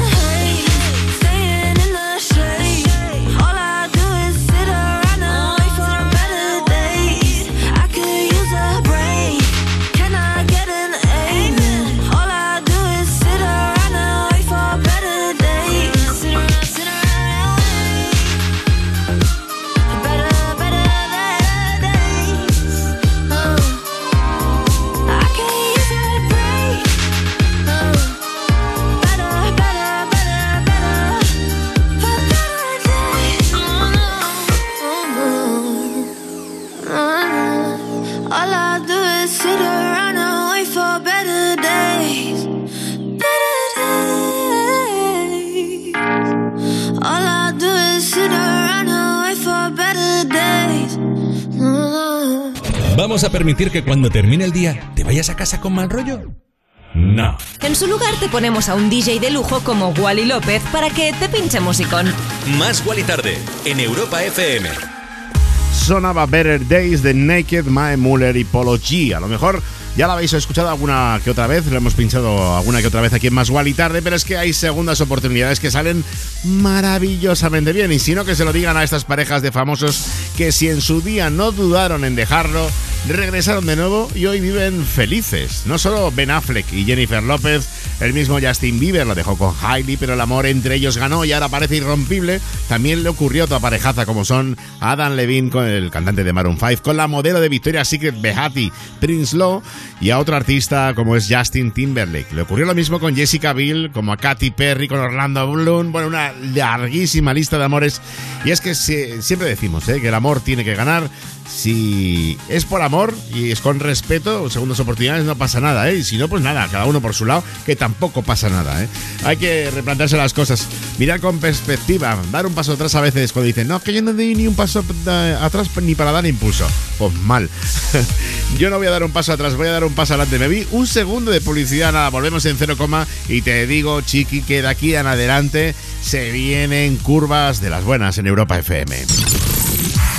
Permitir que cuando termine el día te vayas a casa con mal rollo? No. En su lugar te ponemos a un DJ de lujo como Wally López para que te pinche musicón. Más Wally Tarde en Europa FM. Sonaba Better Days de Naked, Mae Muller y Polo G. A lo mejor ya la habéis escuchado alguna que otra vez, lo hemos pinchado alguna que otra vez aquí en Más y Tarde, pero es que hay segundas oportunidades que salen maravillosamente bien. Y si no, que se lo digan a estas parejas de famosos que si en su día no dudaron en dejarlo, regresaron de nuevo y hoy viven felices. No solo Ben Affleck y Jennifer López, el mismo Justin Bieber lo dejó con Hailey, pero el amor entre ellos ganó y ahora parece irrompible. También le ocurrió a otra parejaza como son Adam Levine con el cantante de Maroon 5, con la modelo de Victoria's Secret Behati, Prince Law, y a otro artista como es Justin Timberlake. Le ocurrió lo mismo con Jessica Biel, como a Katy Perry, con Orlando Bloom, bueno, una larguísima lista de amores. Y es que siempre decimos ¿eh? que el amor tiene que ganar. Si es por amor y es con respeto, segundas oportunidades no pasa nada, ¿eh? Y si no, pues nada, cada uno por su lado, que tampoco pasa nada, ¿eh? Hay que replantearse las cosas, mirar con perspectiva, dar un paso atrás a veces cuando dicen, no, que yo no doy ni un paso atrás ni para dar impulso. Pues mal. yo no voy a dar un paso atrás, voy a dar un paso adelante. Me vi un segundo de publicidad, nada, volvemos en cero coma y te digo, chiqui, que de aquí en adelante se vienen curvas de las buenas en Europa FM.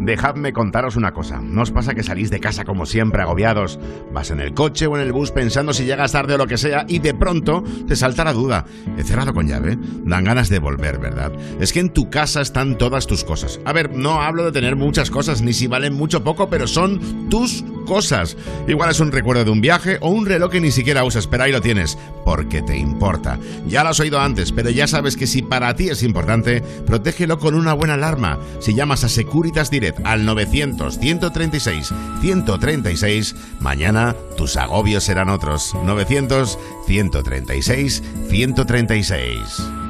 Dejadme contaros una cosa. ¿No os pasa que salís de casa como siempre agobiados? Vas en el coche o en el bus pensando si llegas tarde o lo que sea y de pronto te salta la duda. ¿He cerrado con llave? Dan ganas de volver, ¿verdad? Es que en tu casa están todas tus cosas. A ver, no hablo de tener muchas cosas ni si valen mucho o poco, pero son tus cosas. Igual es un recuerdo de un viaje o un reloj que ni siquiera usas, pero ahí lo tienes, porque te importa. Ya lo has oído antes, pero ya sabes que si para ti es importante, protégelo con una buena alarma. Si llamas a Securitas Direct al 900-136-136, mañana tus agobios serán otros. 900-136-136.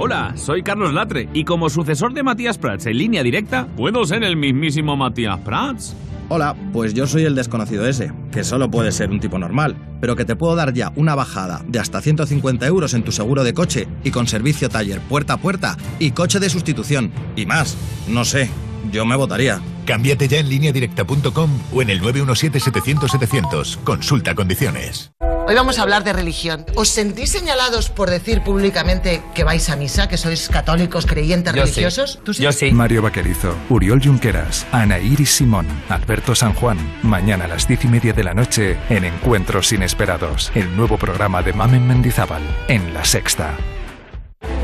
Hola, soy Carlos Latre y como sucesor de Matías Prats en línea directa, ¿puedo ser el mismísimo Matías Prats? Hola, pues yo soy el desconocido ese, que solo puede ser un tipo normal, pero que te puedo dar ya una bajada de hasta 150 euros en tu seguro de coche y con servicio taller puerta a puerta y coche de sustitución. Y más, no sé, yo me votaría. Cámbiate ya en lineadirecta.com o en el 917-700-700. Consulta condiciones. Hoy vamos a hablar de religión. ¿Os sentís señalados por decir públicamente que vais a misa, que sois católicos creyentes Yo sí. religiosos? ¿Tú sí? Yo sí. Mario Vaquerizo, Uriol Junqueras, Ana Iris Simón, Alberto San Juan. Mañana a las diez y media de la noche en Encuentros Inesperados, el nuevo programa de Mamen Mendizábal en La Sexta.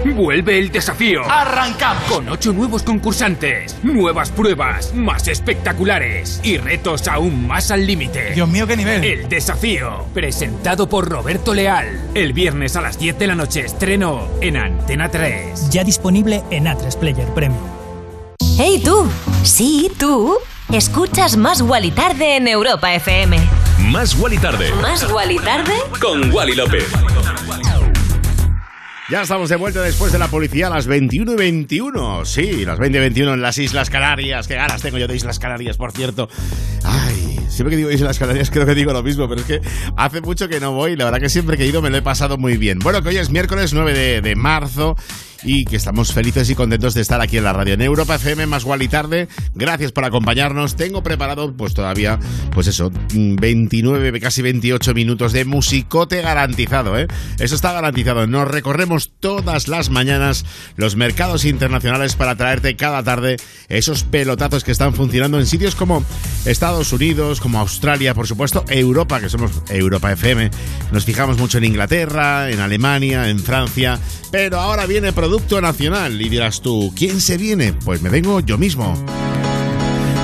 Vuelve el desafío. ¡Arrancamos! Con ocho nuevos concursantes, nuevas pruebas más espectaculares y retos aún más al límite. Dios mío, qué nivel. El desafío, presentado por Roberto Leal. El viernes a las 10 de la noche estreno en Antena 3. Ya disponible en A3 Player Premium. ¡Hey tú! Sí, tú. Escuchas Más Guali Tarde en Europa FM. Más Wally Tarde. ¿Más Guali Tarde? Con Wally López. Ya estamos de vuelta después de la policía a las 21 y 21. Sí, las 20 y 21 en las Islas Canarias. Qué ganas tengo yo de Islas Canarias, por cierto. Ay, siempre que digo Islas Canarias creo que digo lo mismo, pero es que hace mucho que no voy. La verdad que siempre que he ido me lo he pasado muy bien. Bueno, que hoy es miércoles 9 de, de marzo y que estamos felices y contentos de estar aquí en la radio en Europa FM más igual y tarde. Gracias por acompañarnos. Tengo preparado pues todavía pues eso, 29 casi 28 minutos de musicote garantizado, ¿eh? Eso está garantizado. Nos recorremos todas las mañanas los mercados internacionales para traerte cada tarde esos pelotazos que están funcionando en sitios como Estados Unidos, como Australia, por supuesto, Europa, que somos Europa FM. Nos fijamos mucho en Inglaterra, en Alemania, en Francia, pero ahora viene producto nacional y dirás tú, ¿quién se viene? Pues me vengo yo mismo.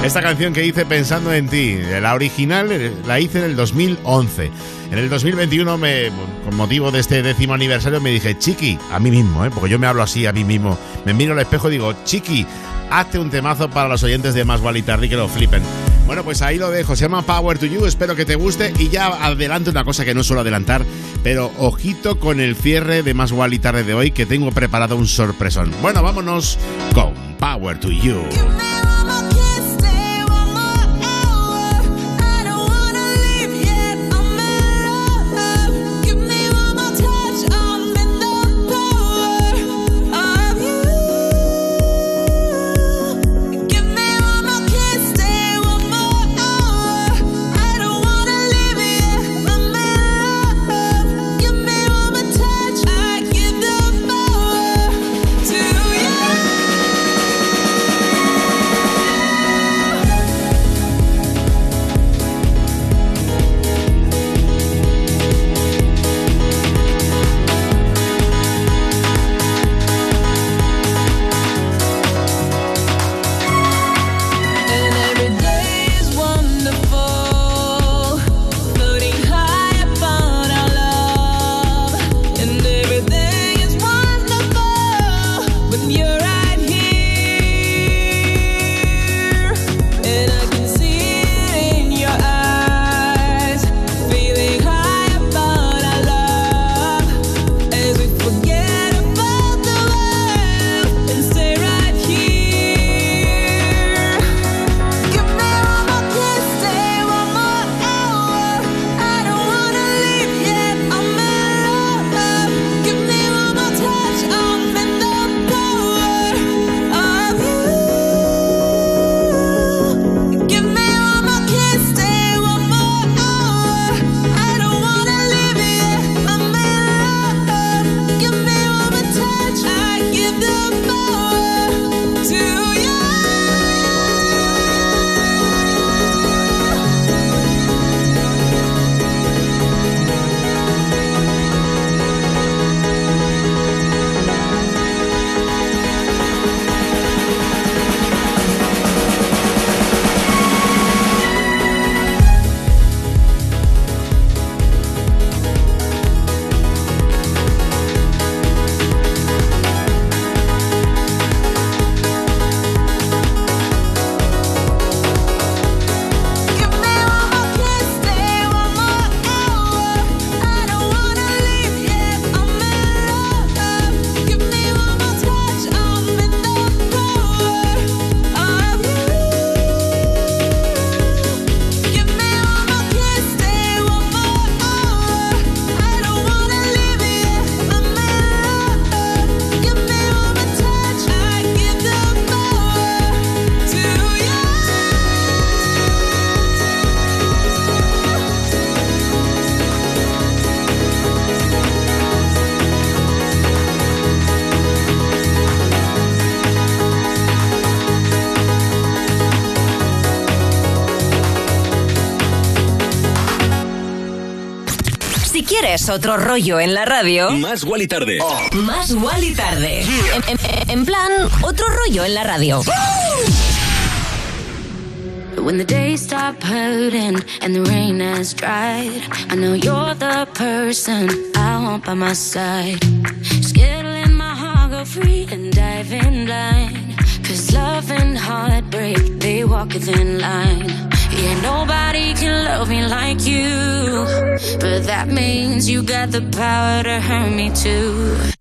Esta canción que hice pensando en ti, la original la hice en el 2011. En el 2021, me, con motivo de este décimo aniversario, me dije, Chiqui, a mí mismo, ¿eh? porque yo me hablo así a mí mismo. Me miro al espejo y digo, Chiqui, hazte un temazo para los oyentes de Más y Tarde que lo flipen. Bueno, pues ahí lo dejo. Se llama Power to You. Espero que te guste. Y ya adelanto una cosa que no suelo adelantar. Pero ojito con el cierre de Más y Tarde de hoy, que tengo preparado un sorpresón. Bueno, vámonos con Power. To you ¿Quieres otro rollo en la radio? Más Wally Tarde. Más Wally Tarde. En, en- en plan, otro rollo en la radio. When the days stop hurting and the rain has dried, I know you're the person I want by my side. Let my heart go free and dive in blind. Cause love and heartbreak, they walk within line. Yeah, nobody can love me like you. But that means you got the power to hurt me too.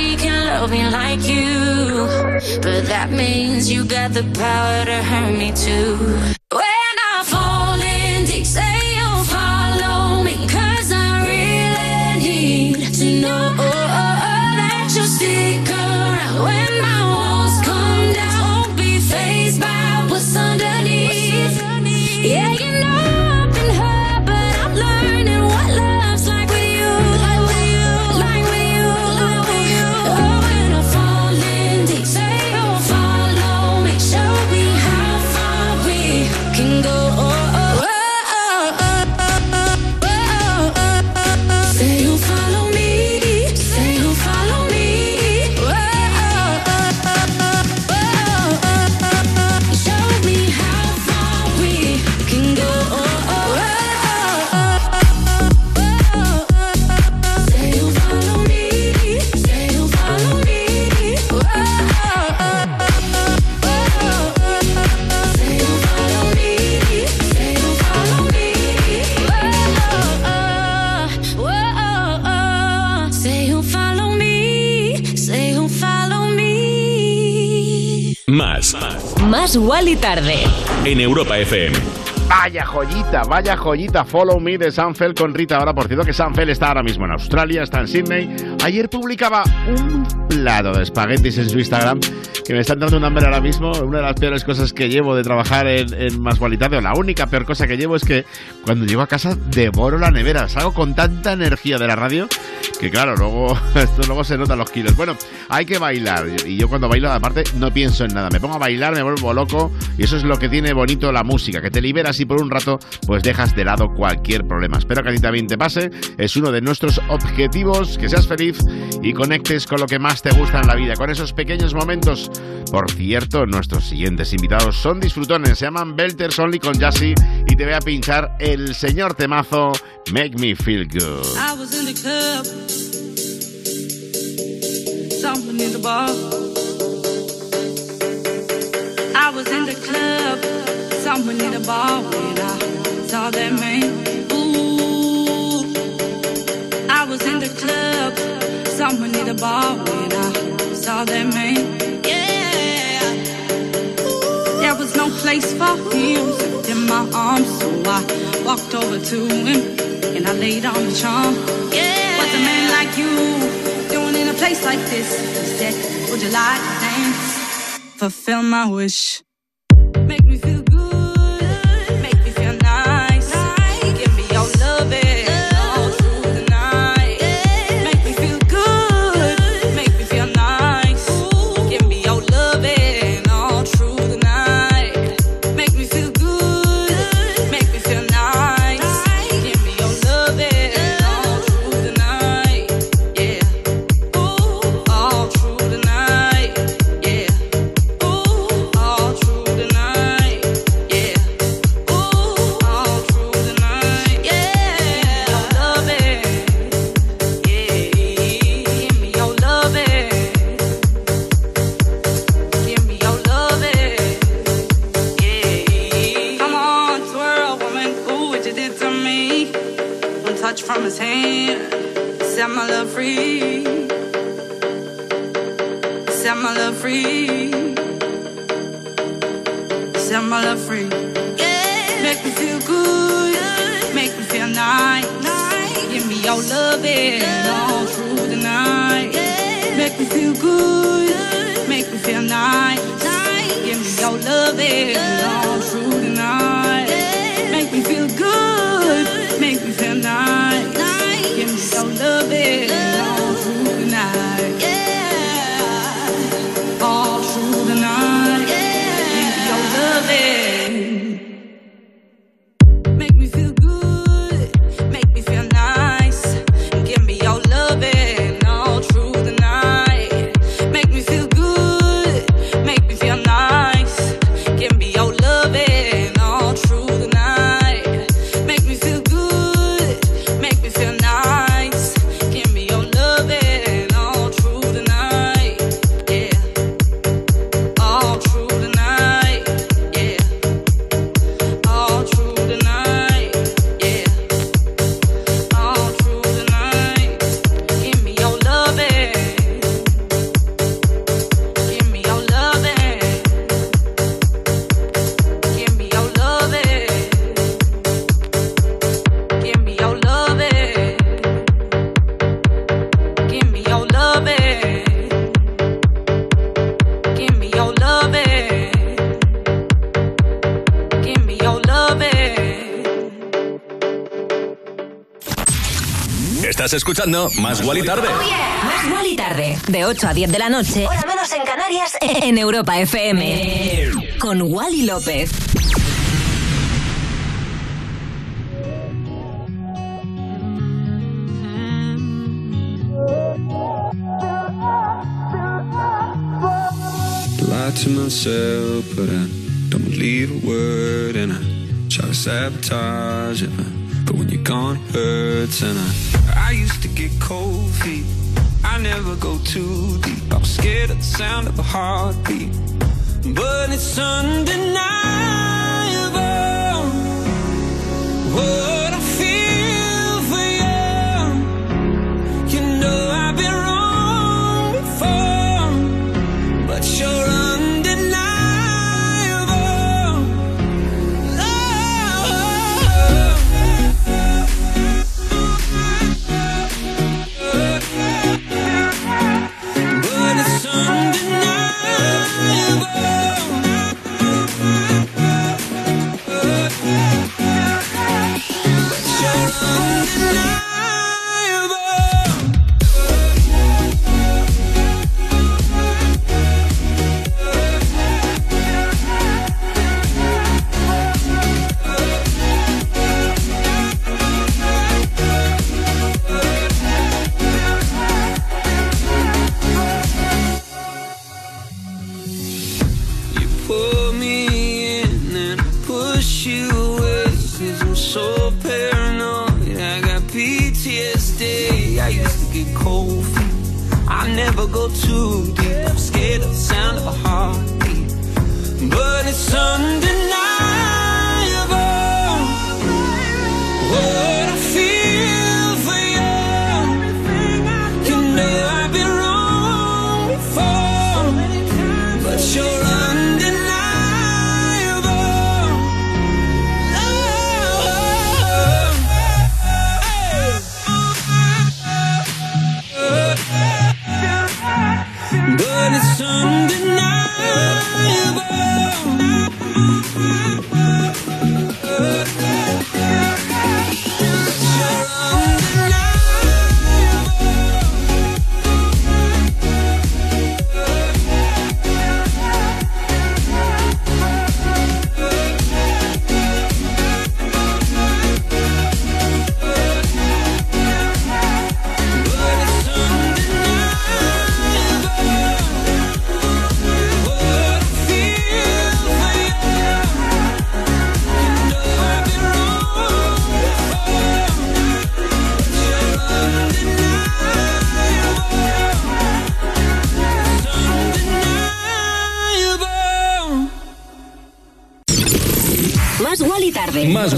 Nobody can love me like you. But that means you got the power to hurt me too. Más Wally Tarde. En Europa FM. Vaya joyita, vaya joyita, Follow Me de Sanfel con Rita. Ahora, por cierto, que Sanfel está ahora mismo en Australia, está en Sydney. Ayer publicaba un plato de espaguetis en su Instagram que me están dando un hambre ahora mismo. Una de las peores cosas que llevo de trabajar en, en la única peor cosa que llevo es que cuando llego a casa devoro la nevera. Salgo con tanta energía de la radio que, claro, luego, esto luego se notan los kilos. Bueno, hay que bailar. Y yo cuando bailo, aparte, no pienso en nada. Me pongo a bailar, me vuelvo loco. Y eso es lo que tiene bonito la música, que te liberas y por un rato, pues dejas de lado cualquier problema. Espero que a ti también te pase. Es uno de nuestros objetivos, que seas feliz y conectes con lo que más te gusta en la vida, con esos pequeños momentos. Por cierto, nuestros siguientes invitados son disfrutones, se llaman Belters Only con Jassy y te voy a pinchar el señor temazo Make Me Feel Good. I was in the club, someone in the bar. I was in the club, someone in the bar that man. Was in the club, someone in the bar when I saw that man. Yeah, there was no place for him in my arms, so I walked over to him and I laid on the charm. Yeah, what's a man like you doing in a place like this? He said, Would you like to dance? Fulfill my wish. Make love free. Set my love free. Set my love free. Yeah. Make me feel good. Make me feel nice. Give me your loving all through the night. Make me feel good. Make me feel nice. Give me your loving all Estás escuchando Más Gual y Tarde. Más Gual y Tarde. De 8 a 10 de la noche. Hora menos en Canarias. En Europa FM. Con Wally López. Lie to myself, but I don't believe a word, and I try to sabotage it. But, but when you're gone, it hurts, and I I used to get cold feet. I never go too deep. I'm scared of the sound of a heartbeat, but it's undeniable what But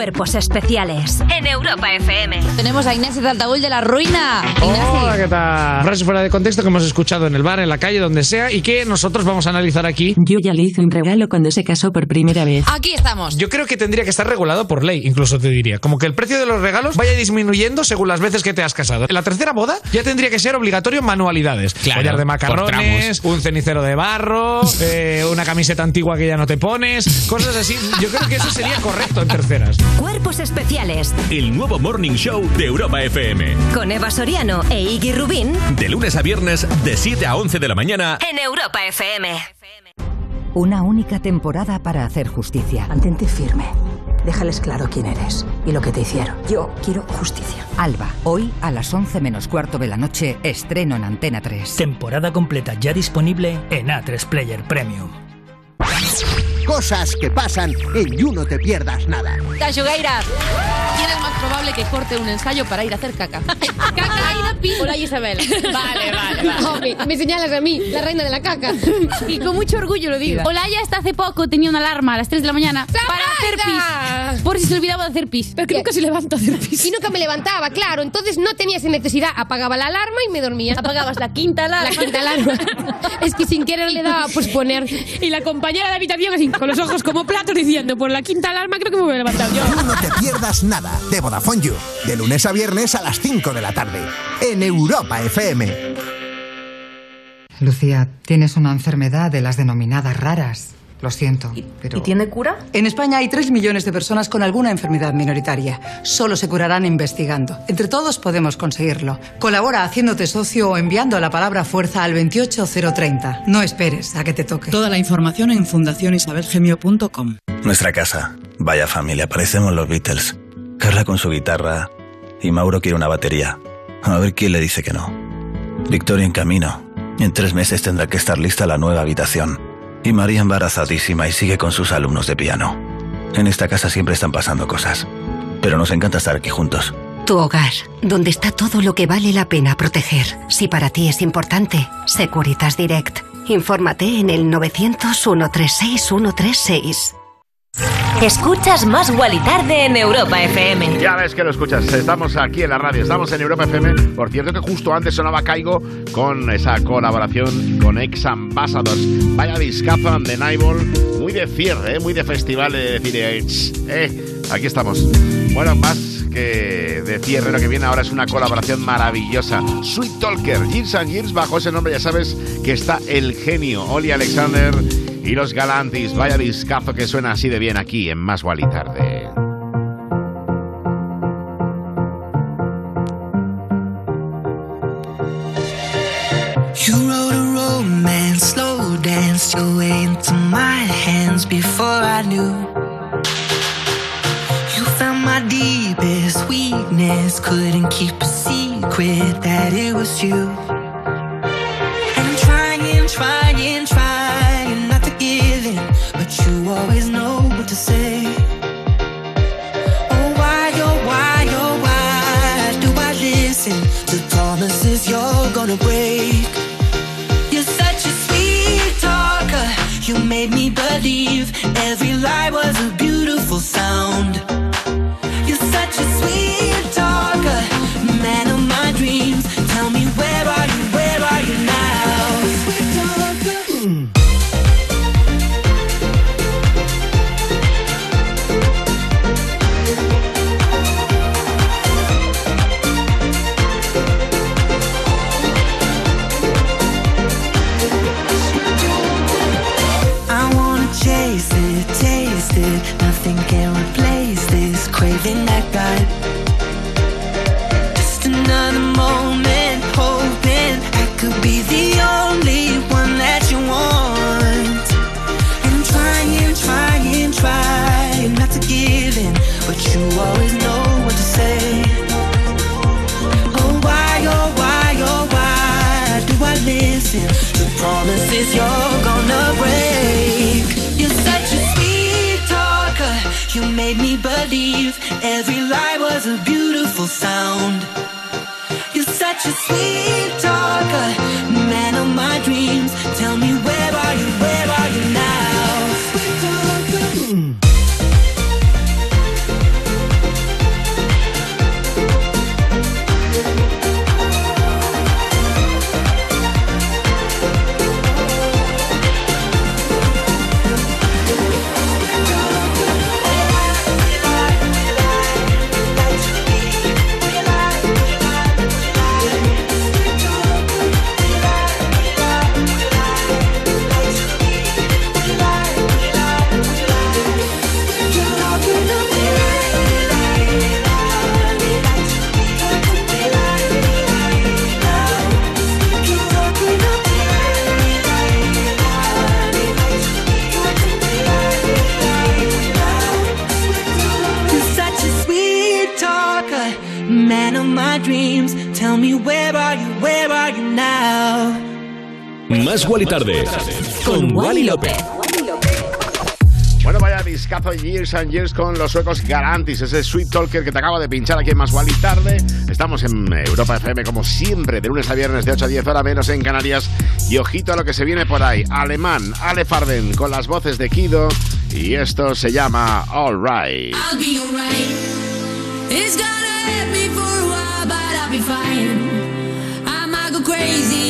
Cuerpos especiales en Europa FM. Tenemos a Inés de Altaúl de la Ruina. Hola, ¿qué tal? Frase fuera de contexto que hemos escuchado en el bar, en la calle, donde sea, y que nosotros vamos a analizar aquí. Yo ya le hice un regalo cuando se casó por primera vez. Aquí estamos. Yo creo que tendría que estar regulado por ley, incluso te diría. Como que el precio de los regalos vaya disminuyendo según las veces que te has casado. En la tercera boda ya tendría que ser obligatorio manualidades. Claro, Collar de macarrones, un cenicero de barro, eh, una camiseta antigua que ya no te pones, cosas así. Yo creo que eso sería correcto en terceras. Cuerpos especiales El nuevo Morning Show de Europa FM. con Eva Soriano e Iggy Rubín De lunes a viernes, de 7 a 11 de la mañana. en Europa FM. Una única temporada para hacer justicia. Mantente firme. Déjales claro quién eres y lo que te hicieron. Yo quiero justicia. Alba, hoy a las 11 menos cuarto de la noche, estreno en Antena 3. Temporada completa ya disponible en A3 Player Premium. Cosas que pasan en You No Te Pierdas Nada. Cachugueira. ¿Quién es más probable que corte un ensayo para ir a hacer caca? ¿Caca? Hola Isabel. Vale, vale, vale. Hombre, me señalas a mí, la reina de la caca. Y con mucho orgullo lo digo. Olaya hasta hace poco tenía una alarma a las 3 de la mañana para hacer pis. Por si se olvidaba de hacer pis. Pero que nunca se levanta a hacer pis. Y nunca me levantaba, claro. Entonces no tenía esa necesidad. Apagaba la alarma y me dormía. Apagabas la quinta alarma. La quinta alarma. es que sin querer le daba a posponer. Y la compañera de habitación así, con los ojos como platos diciendo, por la quinta alarma creo que me voy a levantar yo. No Te Pierdas Nada de Vodafone You. De lunes a viernes a las 5 de la tarde. En Europa FM. Lucía, tienes una enfermedad de las denominadas raras. Lo siento, pero... ¿Y tiene cura? En España hay 3 millones de personas con alguna enfermedad minoritaria. Solo se curarán investigando. Entre todos podemos conseguirlo. Colabora haciéndote socio o enviando la palabra fuerza al 28030. No esperes a que te toque. Toda la información en fundacionisabelgemio.com. Nuestra casa. Vaya familia, parecemos los Beatles. Carla con su guitarra y Mauro quiere una batería. A ver quién le dice que no. Victoria en camino. En tres meses tendrá que estar lista la nueva habitación. Y María embarazadísima y sigue con sus alumnos de piano. En esta casa siempre están pasando cosas. Pero nos encanta estar aquí juntos. Tu hogar, donde está todo lo que vale la pena proteger. Si para ti es importante, Securitas Direct. Infórmate en el 900-136-136. Escuchas más Wally Tarde en Europa FM. Ya ves que lo escuchas, estamos aquí en la radio, estamos en Europa FM. Por cierto que justo antes sonaba Caigo con esa colaboración con Ex Ambassadors. Vaya discazo de muy de cierre, ¿eh? muy de festival de decir, eh, aquí estamos. Bueno, más que de cierre, lo que viene ahora es una colaboración maravillosa. Sweet Talker, Years and Years, bajo ese nombre ya sabes que está el genio, Oli Alexander y los Galantis. Vaya discazo que suena así de bien aquí en Más Wally Tarde. You wrote a romance, slow danced your way into my hands before I knew. You found my deepest weakness, couldn't keep a secret that it was you. And I'm trying, trying, trying you always know what to say. Oh, why, oh, why, oh, why do I listen to promises you're gonna break? You're such a sweet talker. You made me believe every lie was a beautiful sound. Such a sweet talker, man of my dreams. Tell me where Más Wally Tarde. Con Wally López. Bueno, vaya discazo Years and Years con los suecos Garantis, ese Sweet Talker que te acabo de pinchar aquí en Más y Tarde. Estamos en Europa FM como siempre, de lunes a viernes de 8 a 10 horas menos en Canarias. Y ojito a lo que se viene por ahí. Alemán, Ale Farden con las voces de Kido. Y esto se llama All Right. I'll be all right. It's gonna hurt me for a while, but I'll be fine. I might go crazy.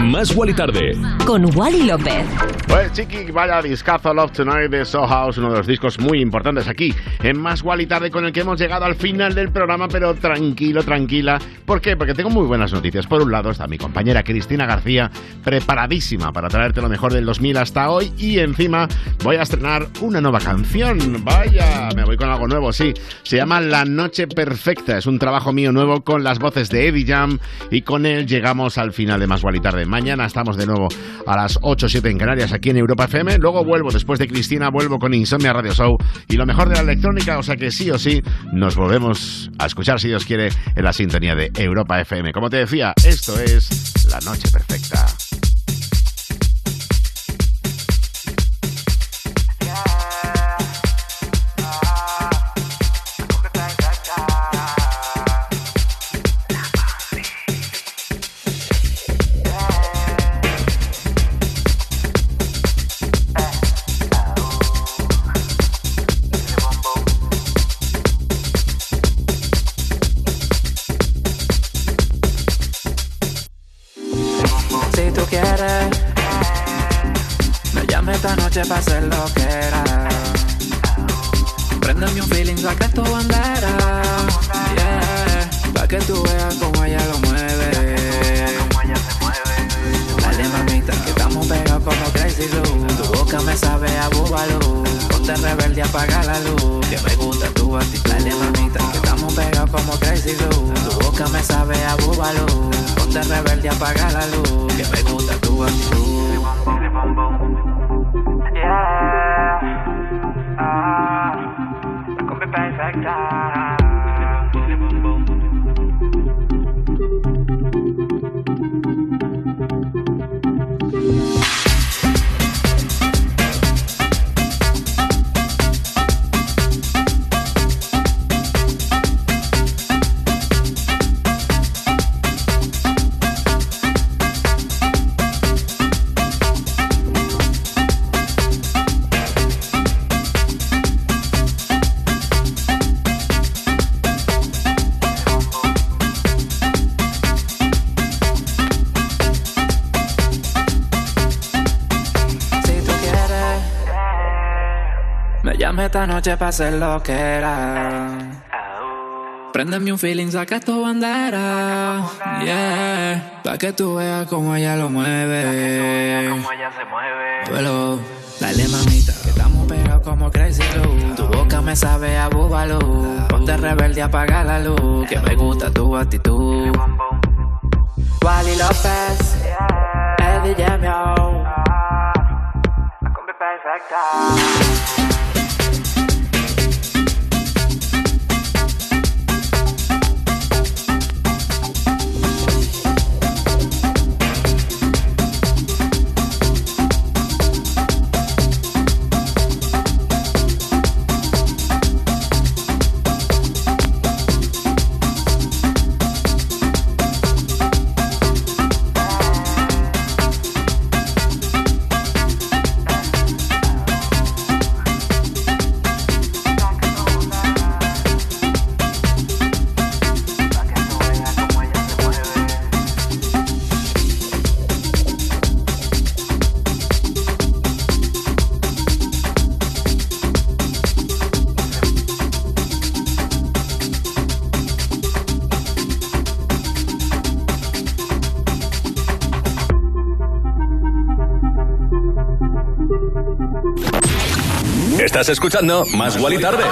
Más Wally tarde. Con Wally López. Pues chiqui, vaya discazo Love Tonight de Soul House, uno de los discos muy importantes aquí en Más Wally Tarde con el que hemos llegado al final del programa, pero tranquilo, tranquila. ¿Por qué? Porque tengo muy buenas noticias. Por un lado está mi compañera Cristina García, preparadísima para traerte lo mejor del 2000 hasta hoy y encima voy a estrenar una nueva canción. Vaya, me voy con algo nuevo, sí. Se llama La Noche Perfecta. Es un trabajo mío nuevo con las voces de Eddie Jam y con él llegamos al final de Más Wally Tarde. Mañana estamos de nuevo a las 8 o 7 en Canarias aquí en Europa FM. Luego vuelvo, después de Cristina, vuelvo con Insomnia Radio Show y lo mejor de la electrónica. O sea que sí o sí nos volvemos a escuchar, si Dios quiere, en la sintonía de Europa FM. Como te decía, esto es La Noche Perfecta. Noche para hacer lo que era. Préndeme un feeling, saca tu bandera. Yeah, pa' que tú veas cómo ella lo mueve. Muévelo. Dale mamita, que estamos pegados como Crazy Glue. Tu boca me sabe a búbalo. Ponte rebelde, apaga la luz. Que me gusta tu actitud. Wally López, Eddie Jamio. Estás escuchando Más Guali Tarde.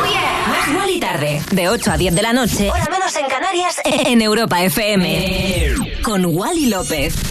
Más igual y tarde. De 8 a 10 de la noche. Hora menos en Canarias. En Europa FM. Con Wally López.